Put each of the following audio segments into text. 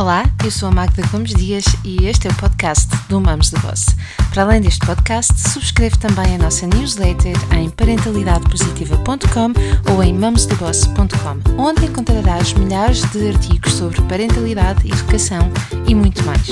Olá, eu sou a Magda Gomes Dias e este é o podcast do Mamos de Boss. Para além deste podcast, subscreve também a nossa newsletter em parentalidadepositiva.com ou em mamosdeboss.com, onde encontrarás milhares de artigos sobre parentalidade, educação e muito mais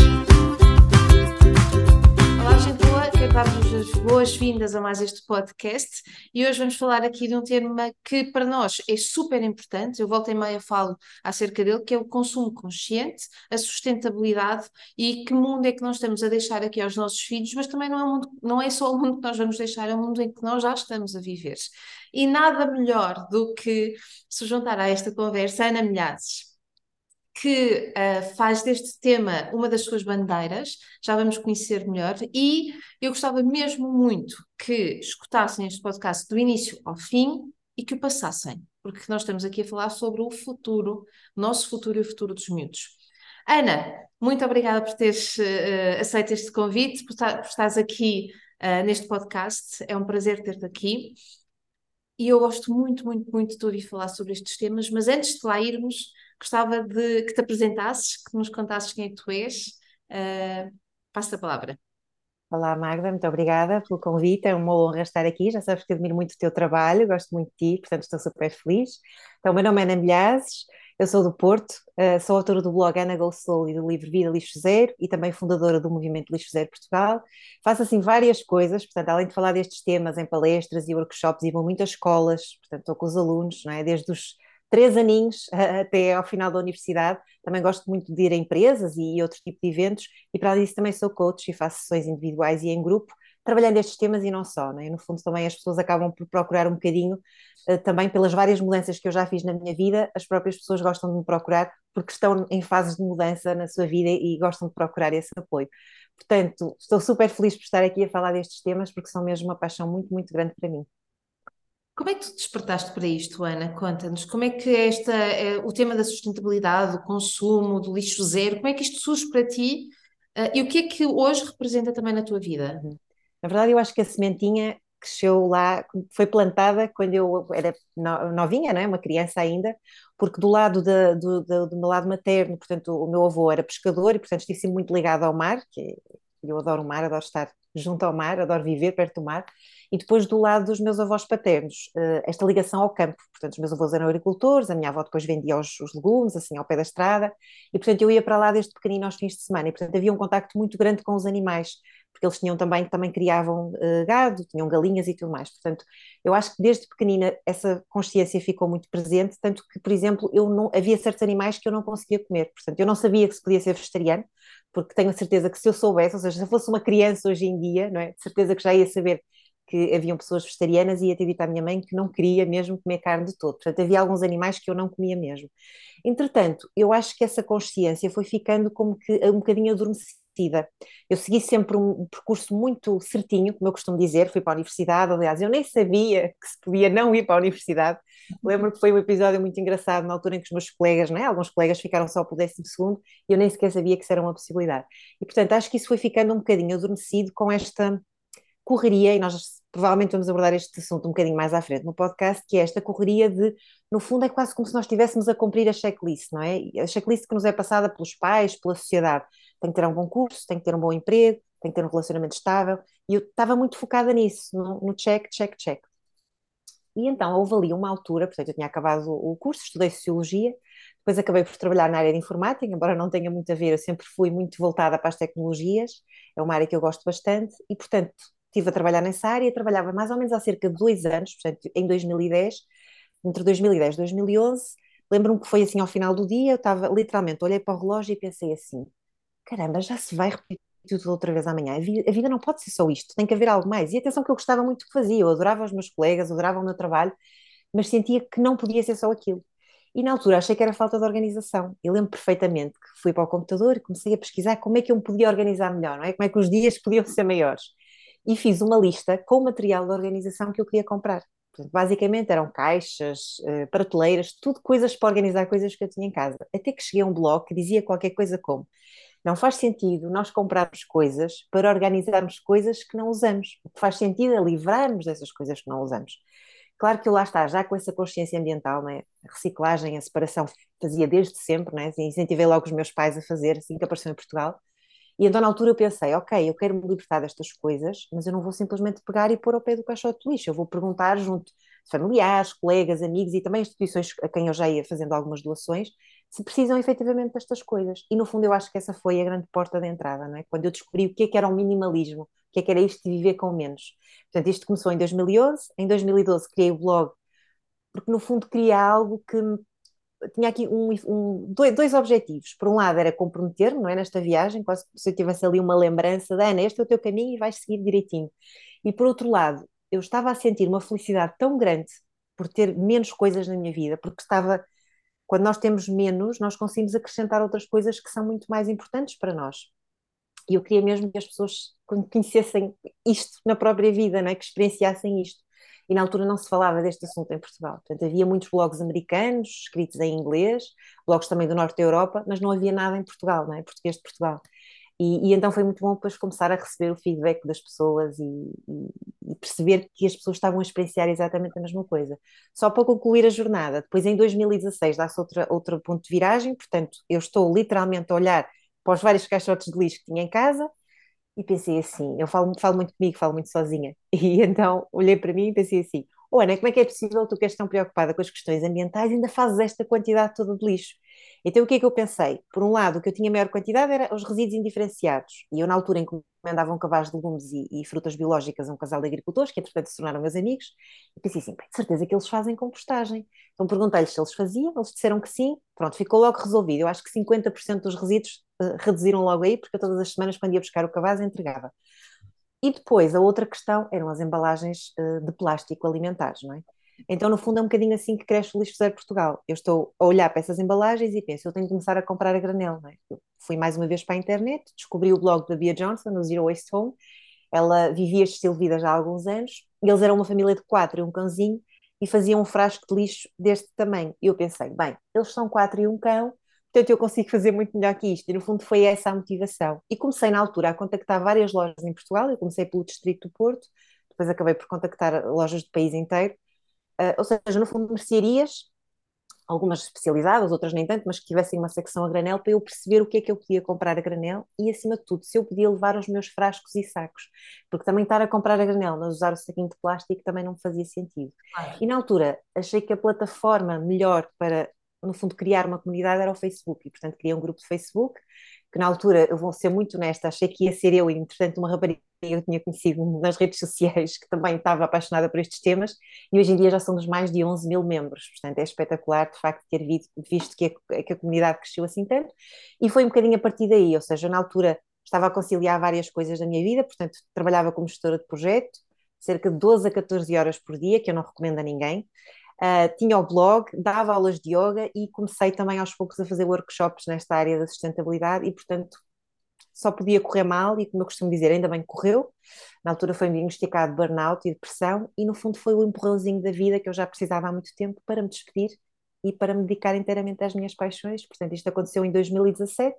dar-vos as boas-vindas a mais este podcast. E hoje vamos falar aqui de um tema que para nós é super importante, eu volto em meia falo acerca dele, que é o consumo consciente, a sustentabilidade e que mundo é que nós estamos a deixar aqui aos nossos filhos, mas também não é, mundo, não é só o mundo que nós vamos deixar, é o mundo em que nós já estamos a viver. E nada melhor do que se juntar a esta conversa Ana Milhazes, que uh, faz deste tema uma das suas bandeiras, já vamos conhecer melhor, e eu gostava mesmo muito que escutassem este podcast do início ao fim e que o passassem, porque nós estamos aqui a falar sobre o futuro, nosso futuro e o futuro dos miúdos. Ana, muito obrigada por teres uh, aceito este convite, por, por estares aqui uh, neste podcast, é um prazer ter-te aqui. E eu gosto muito, muito, muito de ouvir falar sobre estes temas, mas antes de lá irmos, gostava de que te apresentasses, que nos contasses quem é que tu és. Uh, passo a palavra. Olá, Magda, muito obrigada pelo convite. É uma honra estar aqui. Já sabes que admiro muito o teu trabalho, gosto muito de ti, portanto estou super feliz. Então, o meu nome é Ana Milhazes, eu sou do Porto, uh, sou autora do blog Ana Go e do livro Vida Lixo Zero e também fundadora do movimento Lixo Zero Portugal. Faço assim várias coisas, portanto, além de falar destes temas em palestras e workshops, e vou muitas escolas, portanto, estou com os alunos, não é? desde os três aninhos até ao final da universidade. Também gosto muito de ir a empresas e outro tipo de eventos, e para disso também sou coach e faço sessões individuais e em grupo, trabalhando estes temas e não só. Né? No fundo, também as pessoas acabam por procurar um bocadinho, uh, também pelas várias mudanças que eu já fiz na minha vida, as próprias pessoas gostam de me procurar porque estão em fases de mudança na sua vida e gostam de procurar esse apoio. Portanto, estou super feliz por estar aqui a falar destes temas porque são mesmo uma paixão muito, muito grande para mim. Como é que tu despertaste para isto, Ana? Conta-nos. Como é que esta, é, o tema da sustentabilidade, do consumo, do lixo zero, como é que isto surge para ti uh, e o que é que hoje representa também na tua vida? Na verdade, eu acho que a sementinha cresceu lá, foi plantada quando eu era novinha, não é? uma criança ainda, porque do lado de, do, do, do, meu lado materno, portanto, o meu avô era pescador e, portanto, estive muito ligado ao mar, que eu adoro o mar, adoro estar junto ao mar, adoro viver perto do mar, e depois do lado dos meus avós paternos, eh, esta ligação ao campo, portanto os meus avós eram agricultores, a minha avó depois vendia os, os legumes, assim ao pé da estrada, e portanto eu ia para lá desde pequenino aos fins de semana, e portanto havia um contacto muito grande com os animais, porque eles tinham também, também criavam uh, gado, tinham galinhas e tudo mais, portanto eu acho que desde pequenina essa consciência ficou muito presente, tanto que, por exemplo, eu não, havia certos animais que eu não conseguia comer, portanto eu não sabia que se podia ser vegetariano, porque tenho a certeza que se eu soubesse, ou seja, se eu fosse uma criança hoje em dia, não é? De certeza que já ia saber que haviam pessoas vegetarianas e ia ter dito à minha mãe que não queria mesmo comer carne de todo. Portanto, havia alguns animais que eu não comia mesmo. Entretanto, eu acho que essa consciência foi ficando como que um bocadinho adormecida. Eu segui sempre um percurso muito certinho, como eu costumo dizer, fui para a universidade, aliás, eu nem sabia que se podia não ir para a universidade. Lembro que foi um episódio muito engraçado na altura em que os meus colegas, né, alguns colegas ficaram só para o décimo segundo e eu nem sequer sabia que isso era uma possibilidade. E, portanto, acho que isso foi ficando um bocadinho adormecido com esta correria, e nós provavelmente vamos abordar este assunto um bocadinho mais à frente no podcast, que é esta correria de, no fundo, é quase como se nós estivéssemos a cumprir a checklist, não é? A checklist que nos é passada pelos pais, pela sociedade. Tem que ter um bom curso, tem que ter um bom emprego, tem que ter um relacionamento estável, e eu estava muito focada nisso, no, no check, check, check. E então houve ali uma altura, portanto eu tinha acabado o curso, estudei Sociologia, depois acabei por trabalhar na área de Informática, embora não tenha muito a ver, eu sempre fui muito voltada para as tecnologias, é uma área que eu gosto bastante, e portanto estive a trabalhar nessa área, trabalhava mais ou menos há cerca de dois anos, portanto, em 2010, entre 2010 e 2011. Lembro-me que foi assim ao final do dia, eu estava literalmente, olhei para o relógio e pensei assim: caramba, já se vai repetir tudo outra vez amanhã. A vida, a vida não pode ser só isto, tem que haver algo mais. E atenção que eu gostava muito que fazia, eu adorava os meus colegas, adorava o meu trabalho, mas sentia que não podia ser só aquilo. E na altura achei que era falta de organização. Eu lembro perfeitamente que fui para o computador e comecei a pesquisar como é que eu me podia organizar melhor, não é? Como é que os dias podiam ser maiores e fiz uma lista com o material de organização que eu queria comprar. Portanto, basicamente eram caixas, uh, prateleiras, tudo coisas para organizar coisas que eu tinha em casa. Até que cheguei a um blog que dizia qualquer coisa como não faz sentido nós comprarmos coisas para organizarmos coisas que não usamos. O que faz sentido é livrarmos dessas coisas que não usamos. Claro que eu lá está, já com essa consciência ambiental, né? a reciclagem, a separação, fazia desde sempre, né? incentivei logo os meus pais a fazer, assim que apareceu em Portugal. E então na altura eu pensei, ok, eu quero me libertar destas coisas, mas eu não vou simplesmente pegar e pôr ao pé do caixote de lixo, eu vou perguntar junto de familiares, colegas, amigos e também instituições a quem eu já ia fazendo algumas doações, se precisam efetivamente destas coisas. E no fundo eu acho que essa foi a grande porta de entrada, não é? Quando eu descobri o que é que era o minimalismo, o que é que era isto de viver com menos. Portanto, isto começou em 2011, em 2012 criei o blog, porque no fundo queria algo que tinha aqui um, um, dois, dois, objetivos. Por um lado era comprometer-me, não é, nesta viagem, quase se eu tivesse ali uma lembrança de Ana, este é o teu caminho e vais seguir direitinho. E por outro lado, eu estava a sentir uma felicidade tão grande por ter menos coisas na minha vida, porque estava quando nós temos menos, nós conseguimos acrescentar outras coisas que são muito mais importantes para nós. E eu queria mesmo que as pessoas conhecessem isto na própria vida, não é? que experienciassem isto. E na altura não se falava deste assunto em Portugal. Portanto, havia muitos blogs americanos, escritos em inglês, blogs também do norte da Europa, mas não havia nada em Portugal, não é? português de Portugal. E, e, então foi muito bom depois começar a receber o feedback das pessoas e, e, e, perceber que as pessoas estavam a experienciar exatamente a mesma coisa. Só para concluir a jornada, depois em 2016 dá-se outra, outro ponto de viragem, portanto eu estou literalmente a olhar para os vários caixotes de lixo que tinha em casa e pensei assim, eu falo, falo muito comigo, falo muito sozinha, e então olhei para mim e pensei assim, oh Ana, como é que é possível tu que és tão preocupada com as questões ambientais ainda fazes esta quantidade toda de lixo? Então, o que é que eu pensei? Por um lado, o que eu tinha maior quantidade era os resíduos indiferenciados. E eu, na altura, encomendava um cabaz de legumes e, e, frutas biológicas a um casal de agricultores, que entretanto se tornaram meus amigos, e pensei assim, de certeza que eles fazem compostagem. Então perguntei-lhes se eles faziam, eles disseram que sim, pronto, ficou logo resolvido. Eu acho que 50% dos resíduos reduziram logo aí, porque eu todas as semanas, quando ia buscar o cabaz, entregava. E depois, a outra questão eram as embalagens uh, de plástico alimentares, não é? Então, no fundo, é um bocadinho assim que cresce o lixo zero Portugal. Eu estou a olhar para essas embalagens e penso, eu tenho que começar a comprar a granel. É? fui mais uma vez para a internet, descobri o blog da Bia Johnson, no Zero Waste Home. Ela vivia este estilo de vida já há alguns anos. Eles eram uma família de quatro e um cãozinho e faziam um frasco de lixo deste tamanho. E eu pensei, bem, eles são quatro e um cão, portanto eu consigo fazer muito melhor que isto. E no fundo foi essa a motivação. E comecei na altura a contactar várias lojas em Portugal. Eu comecei pelo Distrito do Porto, depois acabei por contactar lojas do país inteiro Uh, ou seja, no fundo, mercearias, algumas especializadas, outras nem tanto, mas que tivessem uma secção a granel para eu perceber o que é que eu podia comprar a granel e, acima de tudo, se eu podia levar os meus frascos e sacos. Porque também estar a comprar a granel, mas usar o saquinho de plástico também não me fazia sentido. E na altura, achei que a plataforma melhor para, no fundo, criar uma comunidade era o Facebook. E, portanto, criei um grupo de Facebook que na altura, eu vou ser muito honesta, achei que ia ser eu, e entretanto uma rapariga que eu tinha conhecido nas redes sociais, que também estava apaixonada por estes temas, e hoje em dia já somos mais de 11 mil membros, portanto é espetacular de facto ter visto que a, que a comunidade cresceu assim tanto, e foi um bocadinho a partir daí, ou seja, na altura estava a conciliar várias coisas da minha vida, portanto trabalhava como gestora de projeto, cerca de 12 a 14 horas por dia, que eu não recomendo a ninguém, Uh, tinha o blog, dava aulas de yoga e comecei também aos poucos a fazer workshops nesta área da sustentabilidade e, portanto, só podia correr mal e, como eu costumo dizer, ainda bem que correu. Na altura foi diagnosticado burnout e depressão e, no fundo, foi o empurrãozinho da vida que eu já precisava há muito tempo para me despedir e para me dedicar inteiramente às minhas paixões. Portanto, isto aconteceu em 2017.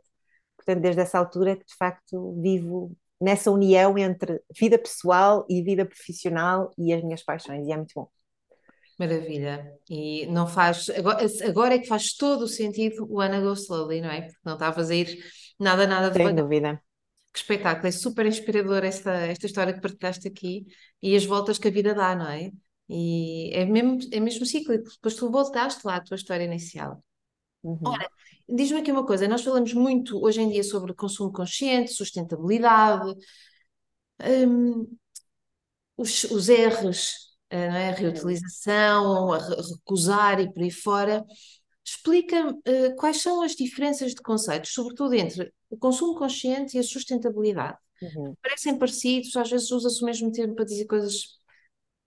Portanto, desde essa altura que, de facto, vivo nessa união entre vida pessoal e vida profissional e as minhas paixões e é muito bom. Maravilha. E não faz. Agora, agora é que faz todo o sentido o Anna Go Slowly, não é? Porque não está a fazer nada, nada Sem dúvida. Que espetáculo, é super inspirador esta, esta história que partilhaste aqui e as voltas que a vida dá, não é? E é mesmo, é mesmo cíclico, depois tu voltaste lá à tua história inicial. Uhum. Ora, diz-me aqui uma coisa, nós falamos muito hoje em dia sobre consumo consciente, sustentabilidade, hum, os, os R's não é? a reutilização, a recusar e por aí fora. Explica-me uh, quais são as diferenças de conceitos, sobretudo entre o consumo consciente e a sustentabilidade. Uhum. Parecem parecidos, às vezes usa-se o mesmo termo para dizer coisas.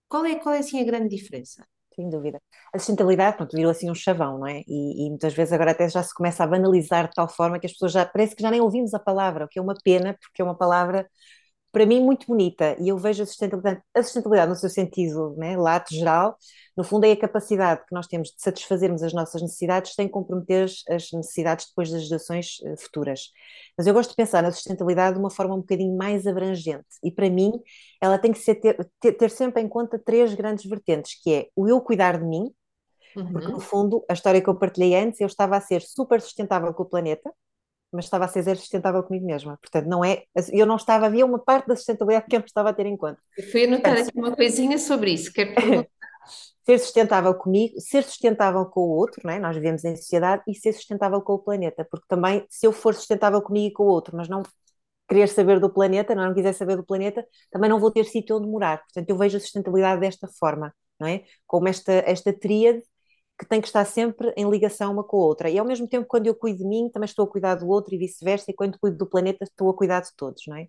Qual é, qual é assim a grande diferença? Sem dúvida. A sustentabilidade, pronto, virou assim um chavão, não é? E, e, muitas vezes agora até já se começa a banalizar de tal forma que as pessoas já, parece que já nem ouvimos a palavra, o que é uma pena, porque é uma palavra para mim, muito bonita. E eu vejo a sustentabilidade, a sustentabilidade no seu sentido né, lato geral, no fundo, é a capacidade que nós temos de satisfazermos as nossas necessidades sem comprometer as necessidades depois das gerações eh, futuras. Mas eu gosto de pensar na sustentabilidade de uma forma um bocadinho mais abrangente. E para mim, ela tem que ser, ter, ter, sempre em conta três grandes vertentes, que é o eu cuidar de mim, porque no uhum. fundo, a história que eu partilhei antes, eu estava a ser super sustentável com o planeta, mas estava a ser zero sustentável comigo mesma. Portanto, não é, eu não estava, havia uma parte da sustentabilidade que eu não estava a ter em conta. Eu fui anotar aqui uma coisinha sobre isso, quero ser sustentável comigo, ser sustentável com o outro, não é? nós vivemos em sociedade, e ser sustentável com o planeta, porque também, se eu for sustentável comigo e com o outro, mas não querer saber do planeta, não, não quiser saber do planeta, também não vou ter sítio onde morar. Portanto, eu vejo a sustentabilidade desta forma, não é? Como esta, esta tríade que tem que estar sempre em ligação uma com a outra. E ao mesmo tempo, quando eu cuido de mim, também estou a cuidar do outro e vice-versa, e quando cuido do planeta, estou a cuidar de todos, não é?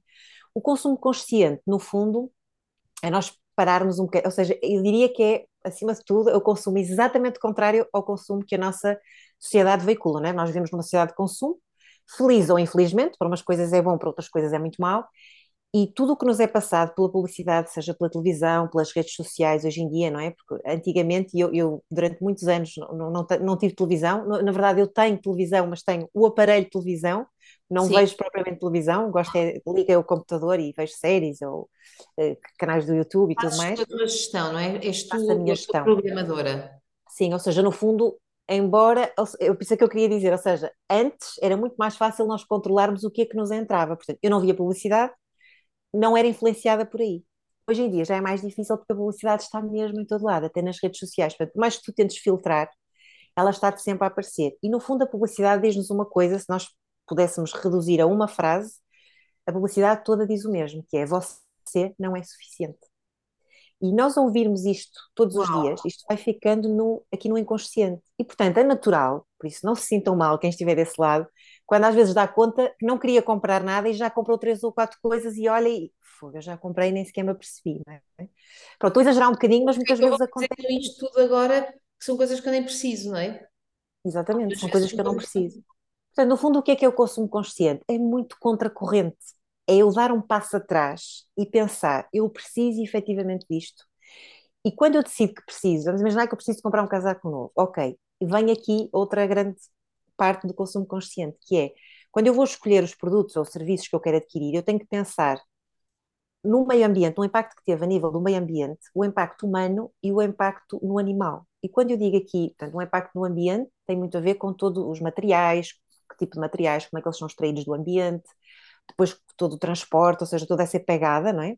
O consumo consciente, no fundo, é nós pararmos um bocadinho, ou seja, eu diria que é, acima de tudo, o consumo exatamente contrário ao consumo que a nossa sociedade veicula, não é? Nós vivemos numa sociedade de consumo, feliz ou infelizmente, para umas coisas é bom, para outras coisas é muito mal, e tudo o que nos é passado pela publicidade, seja pela televisão, pelas redes sociais hoje em dia, não é? Porque antigamente, eu, eu durante muitos anos não, não, não, tive televisão, na verdade eu tenho televisão, mas tenho o aparelho de televisão, não Sim. vejo propriamente televisão, gosto é, liga o computador e vejo séries ou uh, canais do YouTube e tudo mais. a tua gestão, não é? És tu a minha gestão. programadora. Sim, ou seja, no fundo, embora, eu pensei que eu queria dizer, ou seja, antes era muito mais fácil nós controlarmos o que é que nos entrava, portanto, eu não via publicidade, não era influenciada por aí. Hoje em dia já é mais difícil porque a publicidade está mesmo em todo lado, até nas redes sociais. Portanto, mais que tu tentes filtrar, ela está sempre a aparecer. E no fundo a publicidade diz-nos uma coisa, se nós pudéssemos reduzir a uma frase, a publicidade toda diz o mesmo, que é você não é suficiente. E nós ouvirmos isto todos os dias, isto vai ficando no, aqui no inconsciente. E, portanto, é natural, por isso não se sintam mal quem estiver desse lado, quando às vezes dá conta que não queria comprar nada e já comprou três ou quatro coisas e olha e fogo, eu já comprei e nem sequer me apercebi. Não é? Pronto, estou a exagerar um bocadinho, mas muitas vezes acontece. isto tudo agora que são coisas que eu nem preciso, não é? Exatamente, são coisas que eu não preciso. Portanto, no fundo, o que é que é o consumo consciente? É muito contracorrente. É eu dar um passo atrás e pensar, eu preciso efetivamente disto. E quando eu decido que preciso, vamos imaginar que eu preciso comprar um casaco novo, ok, e vem aqui outra grande parte do consumo consciente, que é quando eu vou escolher os produtos ou serviços que eu quero adquirir, eu tenho que pensar no meio ambiente, no impacto que teve a nível do meio ambiente, o impacto humano e o impacto no animal. E quando eu digo aqui, portanto, o impacto no ambiente tem muito a ver com todos os materiais, que tipo de materiais, como é que eles são extraídos do ambiente, depois todo o transporte, ou seja, toda essa pegada, não é?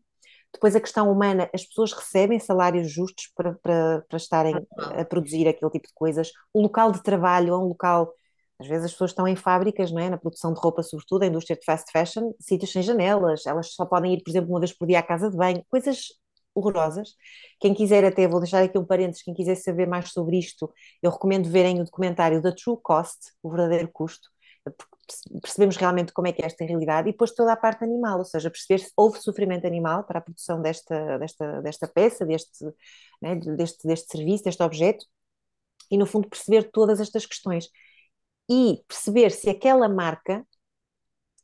Depois a questão humana, as pessoas recebem salários justos para, para, para estarem a produzir aquele tipo de coisas. O local de trabalho é um local às vezes as pessoas estão em fábricas, não é? na produção de roupa, sobretudo, a indústria de fast fashion, sítios sem janelas, elas só podem ir, por exemplo, uma vez por dia à casa de banho, coisas horrorosas. Quem quiser até, vou deixar aqui um parênteses, quem quiser saber mais sobre isto, eu recomendo verem o documentário da True Cost, o verdadeiro custo, percebemos realmente como é que é esta realidade e depois toda a parte animal, ou seja, perceber se houve sofrimento animal para a produção desta, desta, desta peça, deste, né, deste, deste serviço, deste objeto, e no fundo perceber todas estas questões e perceber se aquela marca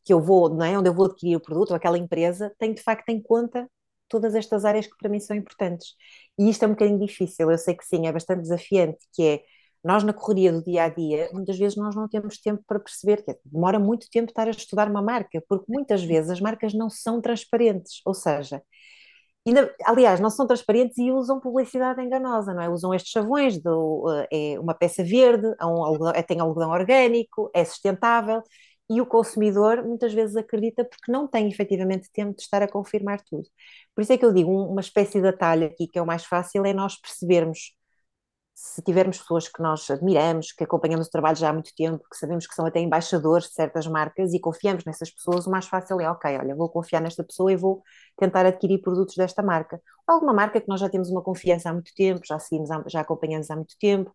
que eu vou, não é, onde eu vou adquirir o produto, ou aquela empresa, tem de facto em conta todas estas áreas que para mim são importantes. E isto é um bocadinho difícil, eu sei que sim, é bastante desafiante, que é nós na correria do dia a dia, muitas vezes nós não temos tempo para perceber, que demora muito tempo estar a estudar uma marca, porque muitas vezes as marcas não são transparentes, ou seja, Ainda, aliás, não são transparentes e usam publicidade enganosa, não é? Usam estes chavões, do, eh, é uma peça verde, é um algodão, é, tem algodão orgânico, é sustentável, e o consumidor muitas vezes acredita porque não tem efetivamente tempo de estar a confirmar tudo. Por isso é que eu digo, uma espécie de atalho aqui que é o mais fácil é nós percebermos se tivermos pessoas que nós admiramos, que acompanhamos o trabalho já há muito tempo, que sabemos que são até embaixadores de certas marcas e confiamos nessas pessoas, o mais fácil é, ok, olha, vou confiar nesta pessoa e vou tentar adquirir produtos desta marca. Alguma marca que nós já temos uma confiança há muito tempo, já seguimos, já acompanhamos há muito tempo,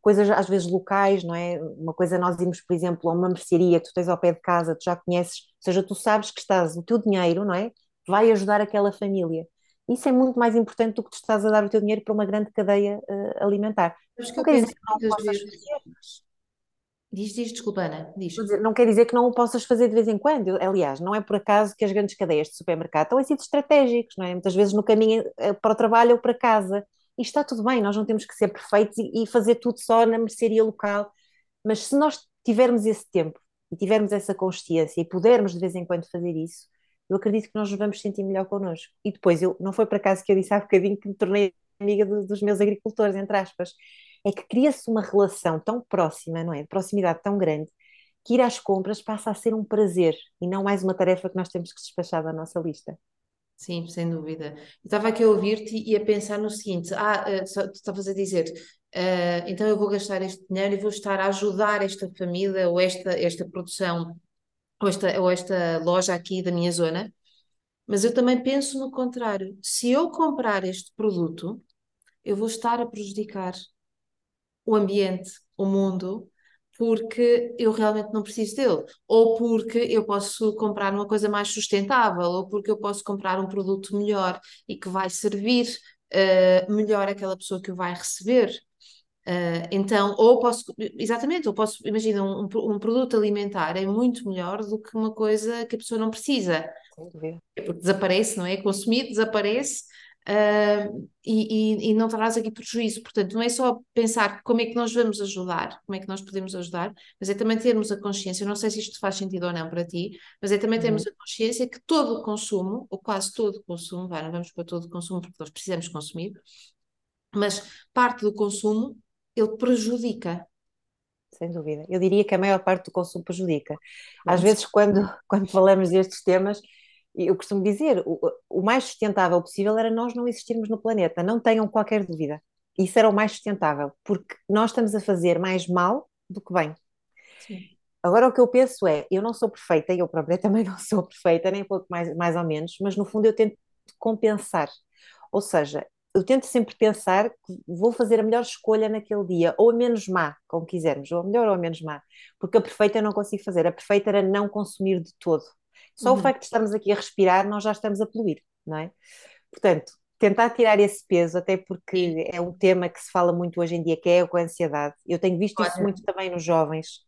coisas às vezes locais, não é? Uma coisa nós irmos, por exemplo, a uma mercearia que tu tens ao pé de casa, tu já conheces, ou seja, tu sabes que estás, o teu dinheiro, não é? Vai ajudar aquela família. Isso é muito mais importante do que tu estás a dar o teu dinheiro para uma grande cadeia uh, alimentar. Mas que não quer dizer que não possas fazer, Diz, diz, desculpa, Ana, diz. Não quer dizer que não o possas fazer de vez em quando. Aliás, não é por acaso que as grandes cadeias de supermercado estão em sítios estratégicos, não é? Muitas vezes no caminho eh, para o trabalho ou para casa. E está tudo bem, nós não temos que ser perfeitos e, e fazer tudo só na mercearia local. Mas se nós tivermos esse tempo e tivermos essa consciência e pudermos de vez em quando fazer isso, eu acredito que nós nos vamos sentir melhor connosco. E depois, eu, não foi por acaso que eu disse há bocadinho que me tornei amiga do, dos meus agricultores, entre aspas é que cria-se uma relação tão próxima, não é? De proximidade tão grande, que ir às compras passa a ser um prazer e não mais uma tarefa que nós temos que despachar da nossa lista. Sim, sem dúvida. Eu estava aqui a ouvir-te e a pensar no seguinte: ah, uh, tu estavas a dizer, uh, então eu vou gastar este dinheiro e vou estar a ajudar esta família ou esta, esta produção ou esta, ou esta loja aqui da minha zona. Mas eu também penso no contrário: se eu comprar este produto, eu vou estar a prejudicar o ambiente, o mundo, porque eu realmente não preciso dele, ou porque eu posso comprar uma coisa mais sustentável, ou porque eu posso comprar um produto melhor e que vai servir uh, melhor aquela pessoa que o vai receber. Uh, então, ou posso, exatamente, ou posso, imagina, um, um, produto alimentar é muito melhor do que uma coisa que a pessoa não precisa. É porque desaparece, não é? É consumido, desaparece, Uh, e, e, e, não traz aqui prejuízo. Portanto, não é só pensar como é que nós vamos ajudar, como é que nós podemos ajudar, mas é também termos a consciência, não sei se isto faz sentido ou não para ti, mas é também termos uhum. a consciência que todo o consumo, ou quase todo o consumo, vai, não vamos para todo o consumo porque nós precisamos consumir, mas parte do consumo ele prejudica. Sem dúvida. Eu diria que a maior parte do consumo prejudica. Às vezes, quando, quando falamos destes temas, eu costumo dizer, o, o mais sustentável possível era nós não existirmos no planeta, não tenham qualquer dúvida. Isso era o mais sustentável, porque nós estamos a fazer mais mal do que bem. Sim. Agora o que eu penso é, eu não sou perfeita, eu própria também não sou perfeita, nem pouco mais, mais ou menos, mas no fundo eu tento compensar. Ou seja, eu tento sempre pensar que vou fazer a melhor escolha naquele dia, ou a menos má, como quisermos, ou a melhor ou a menos má, porque a perfeita eu não consigo fazer, a perfeita era não consumir de todo. Só uhum. o facto de estarmos aqui a respirar, nós já estamos a poluir, não é? Portanto, tentar tirar esse peso, até porque é um tema que se fala muito hoje em dia, que é a ansiedade. Eu tenho visto isso muito também nos jovens.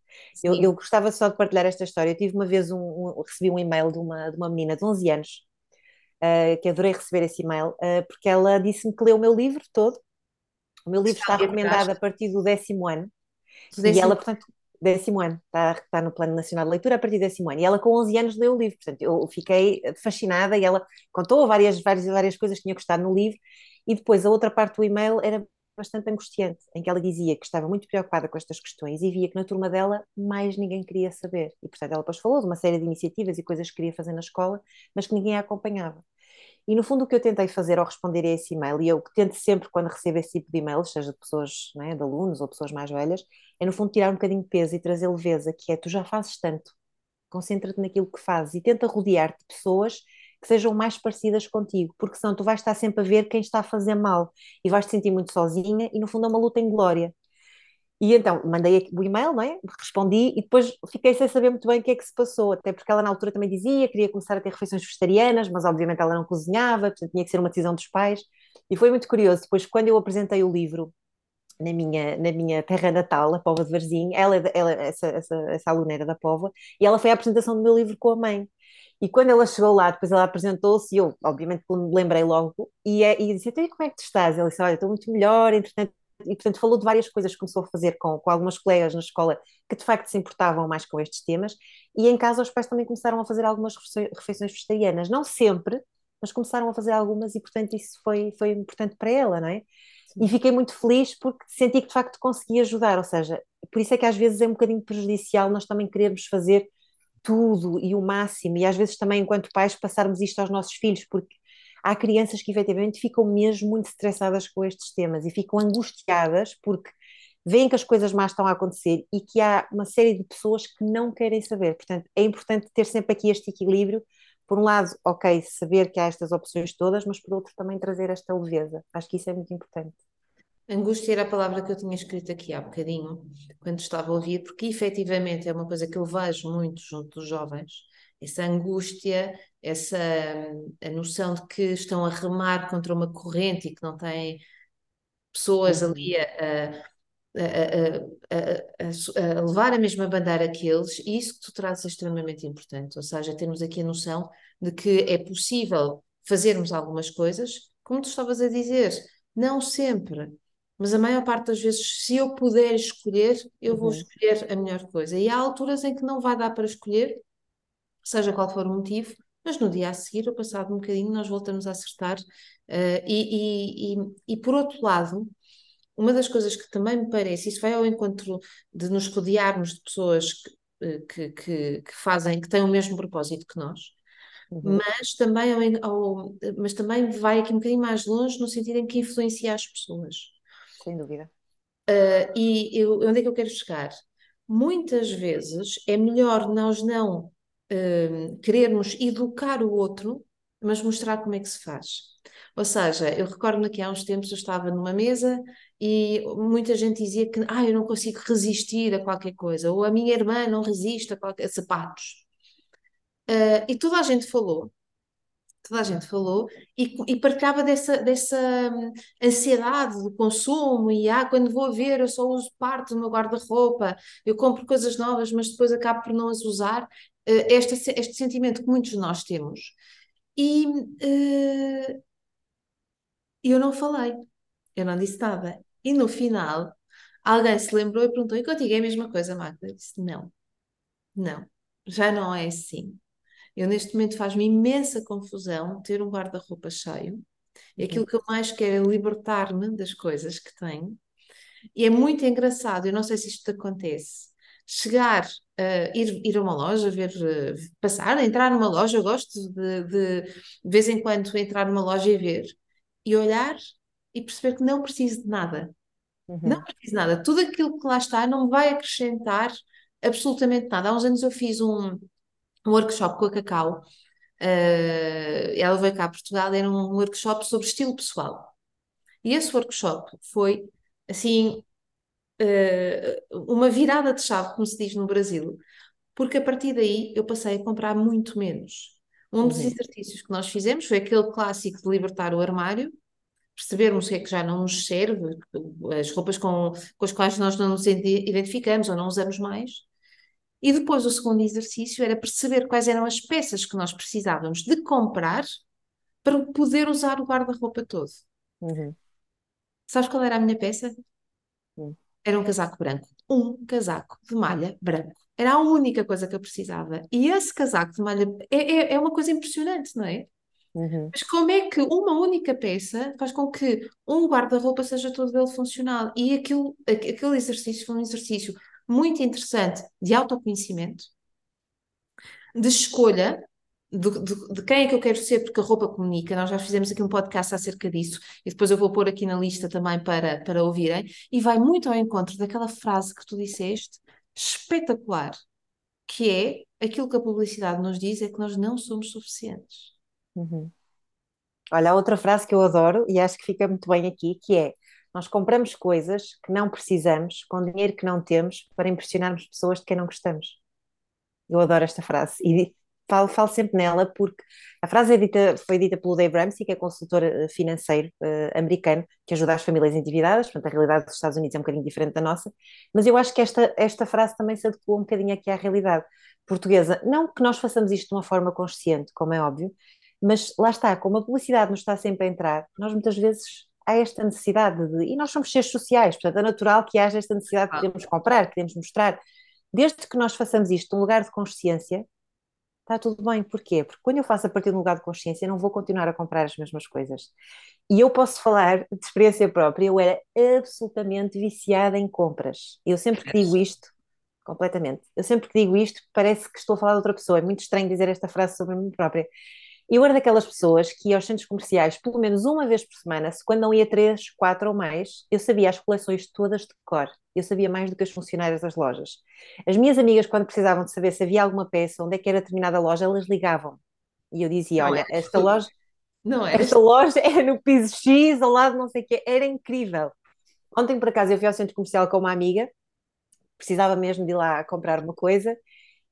Eu, eu, gostava só de partilhar esta história. Eu tive uma vez um, um recebi um e-mail de uma, de uma menina de 11 anos, uh, que adorei receber esse e-mail, uh, porque ela disse-me que leu o meu livro todo. O meu livro está recomendado a partir do décimo ano. E ela, portanto, décimo ano, está, está no Plano Nacional de Leitura a partir do décimo ano. E ela, com 11 anos, leu o livro. Portanto, eu fiquei fascinada e ela contou várias, várias, várias coisas que tinha gostado no livro. E depois, a outra parte do e-mail era bastante angustiante, em que ela dizia que estava muito preocupada com estas questões e via que na turma dela mais ninguém queria saber. E, portanto, ela depois falou de uma série de iniciativas e coisas que queria fazer na escola, mas que ninguém a acompanhava. E no fundo o que eu tentei fazer ao responder a esse e-mail, e eu tento sempre quando recebo esse tipo de e-mails, seja de pessoas, é, de alunos ou pessoas mais velhas, é no fundo tirar um bocadinho de peso e trazer leveza, que é tu já fazes tanto, concentra-te naquilo que fazes e tenta rodear-te de pessoas que sejam mais parecidas contigo, porque senão tu vais estar sempre a ver quem está a fazer mal e vais te sentir muito sozinha e no fundo é uma luta em glória. E então mandei o e-mail, não é? respondi e depois fiquei sem saber muito bem o que é que se passou, até porque ela na altura também dizia que queria começar a ter refeições vegetarianas, mas obviamente ela não cozinhava, portanto tinha que ser uma decisão dos pais. E foi muito curioso, depois quando eu apresentei o livro na minha, na minha terra natal, a Pova de Varzim, ela, ela essa, essa, essa aluna era da Pova, e ela foi à apresentação do meu livro com a mãe. E quando ela chegou lá, depois ela apresentou-se e eu, obviamente, me lembrei logo e, é, e disse, então, como é que tu estás? Ela disse, olha, estou muito melhor, entretanto. E portanto falou de várias coisas que começou a fazer com, com algumas colegas na escola que de facto se importavam mais com estes temas. E em casa os pais também começaram a fazer algumas refeições vegetarianas, não sempre, mas começaram a fazer algumas e portanto isso foi, foi importante para ela, não é? E fiquei muito feliz porque senti que de facto consegui ajudar, ou seja, por isso é que às vezes é um bocadinho prejudicial nós também queremos fazer tudo e o máximo, e às vezes também enquanto pais passarmos isto aos nossos filhos, porque há crianças que efetivamente ficam mesmo muito estressadas com estes temas e ficam angustiadas porque veem que as coisas más estão a acontecer e que há uma série de pessoas que não querem saber. Portanto, é importante ter sempre aqui este equilíbrio. Por um lado, ok, saber que há estas opções todas, mas por outro também trazer esta leveza. Acho que isso é muito importante. Angústia era a palavra que eu tinha escrito aqui há bocadinho, quando estava a ouvir, porque efetivamente é uma coisa que eu vejo muito junto dos jovens, essa angústia, essa a noção de que estão a remar contra uma corrente e que não têm pessoas uhum. ali a, a, a, a, levar a mesma bandeira que eles, e isso que tu trazes é extremamente importante, ou seja, termos aqui a noção de que é possível fazermos algumas coisas, como tu estavas a dizer, não sempre, mas a maior parte das vezes, se eu puder escolher, eu vou Uhum. escolher a melhor coisa. E há alturas em que não vai dar para escolher, seja qual for o motivo, mas no dia a seguir, ou passado um bocadinho, nós voltamos a acertar. Uh, e, e, e, e, por outro lado, uma das coisas que também me parece, isso vai ao encontro de nos rodearmos de pessoas que, eh, que, que, que fazem, que têm o mesmo propósito que nós, Uhum. mas também, ao, ao, mas também vai aqui um bocadinho mais longe no sentido em que influencia as pessoas. Sem dúvida. Uh, e eu, onde é que eu quero chegar? Muitas vezes é melhor nós não uh, querermos educar o outro, mas mostrar como é que se faz. Ou seja, eu recordo-me que há uns tempos eu estava numa mesa e muita gente dizia que ah, eu não consigo resistir a qualquer coisa, ou a minha irmã não resiste a, qualquer, a sapatos. Uh, e toda a gente falou, toda a gente falou e, e partilhava dessa, dessa hum, ansiedade do consumo e ah, quando vou ver eu só uso parte do meu guarda-roupa, eu compro coisas novas, mas depois acabo por não as usar. Uh, este, este sentimento que muitos de nós temos. E uh, eu não falei, eu não disse nada. E no final, alguém se lembrou e perguntou: E contigo é a mesma coisa, Magda? Eu disse: Não, não, já não é assim. Eu, neste momento, faz-me imensa confusão ter um guarda-roupa cheio. E aquilo que eu mais quero é libertar-me das coisas que tenho. E é muito engraçado, eu não sei se isto acontece. Chegar, uh, ir, ir a uma loja, ver, uh, passar, entrar numa loja, eu gosto de, de, de vez em quando entrar numa loja e ver, e olhar e perceber que não preciso de nada. Uhum. Não preciso de nada. Tudo aquilo que lá está não vai acrescentar absolutamente nada. Há uns anos eu fiz um, um workshop com a Cacau. Uh, ela veio cá a Portugal, era um workshop sobre estilo pessoal. E esse workshop foi, assim, uh, uma virada de chave, como se diz no Brasil, porque a partir daí eu passei a comprar muito menos. Um dos uhum. exercícios que nós fizemos foi aquele clássico de libertar o armário, percebermos o que é que já não nos serve, as roupas com, com as quais nós não nos identificamos ou não usamos mais. E depois o segundo exercício era perceber quais eram as peças que nós precisávamos de comprar para poder usar o guarda-roupa todo. Uhum. Sabes qual era a minha peça? Uhum. Era um casaco branco. Um casaco de malha branco. Era a única coisa que eu precisava. E esse casaco de malha é, é, é uma coisa impressionante, não é? Uhum. Mas como é que uma única peça faz com que um guarda-roupa seja todo ele funcional? E aquilo, aquele exercício foi um exercício muito interessante de autoconhecimento, de escolha de, de, de, quem é que eu quero ser, porque a roupa comunica. Nós já fizemos aqui um podcast acerca disso e depois eu vou pôr aqui na lista também para, para ouvirem. E vai muito ao encontro daquela frase que tu disseste, espetacular, que é aquilo que a publicidade nos diz: é que nós não somos suficientes. Uhum. Olha, outra frase que eu adoro e acho que fica muito bem aqui, que é nós compramos coisas que não precisamos, com dinheiro que não temos, para impressionarmos pessoas de quem não gostamos. Eu adoro esta frase e falo, falo sempre nela porque a frase é dita, foi dita pelo Dave Ramsey, que é consultor eh, financeiro uh, americano, que ajuda as famílias endividadas, portanto a realidade dos Estados Unidos é um bocadinho diferente da nossa, mas eu acho que esta, esta frase também se adequa um bocadinho aqui à realidade portuguesa. Não que nós façamos isto de uma forma consciente, como é óbvio, mas lá está, como a publicidade nos está sempre a entrar, nós muitas vezes há esta necessidade de. E nós somos seres sociais, portanto é natural que haja esta necessidade de queremos comprar, queremos mostrar. Desde que nós façamos isto num lugar de consciência, está tudo bem. Porquê? Porque quando eu faço a partir de um lugar de consciência, não vou continuar a comprar as mesmas coisas. E eu posso falar de experiência própria, eu era absolutamente viciada em compras. Eu sempre que digo isto, completamente, eu sempre que digo isto, parece que estou a falar de outra pessoa. É muito estranho dizer esta frase sobre mim própria. Eu era daquelas pessoas que ia aos centros comerciais pelo menos uma vez por semana, se quando não ia três, quatro ou mais, eu sabia as coleções todas de cor. Eu sabia mais do que as funcionárias das lojas. As minhas amigas, quando precisavam de saber se havia alguma peça, onde é que era determinada loja, elas ligavam. E eu dizia: Olha, é. esta loja. Não é. Esta loja é no piso X, ao lado não sei o quê. Era incrível. Ontem, por acaso, eu fui ao centro comercial com uma amiga, precisava mesmo de ir lá comprar uma coisa,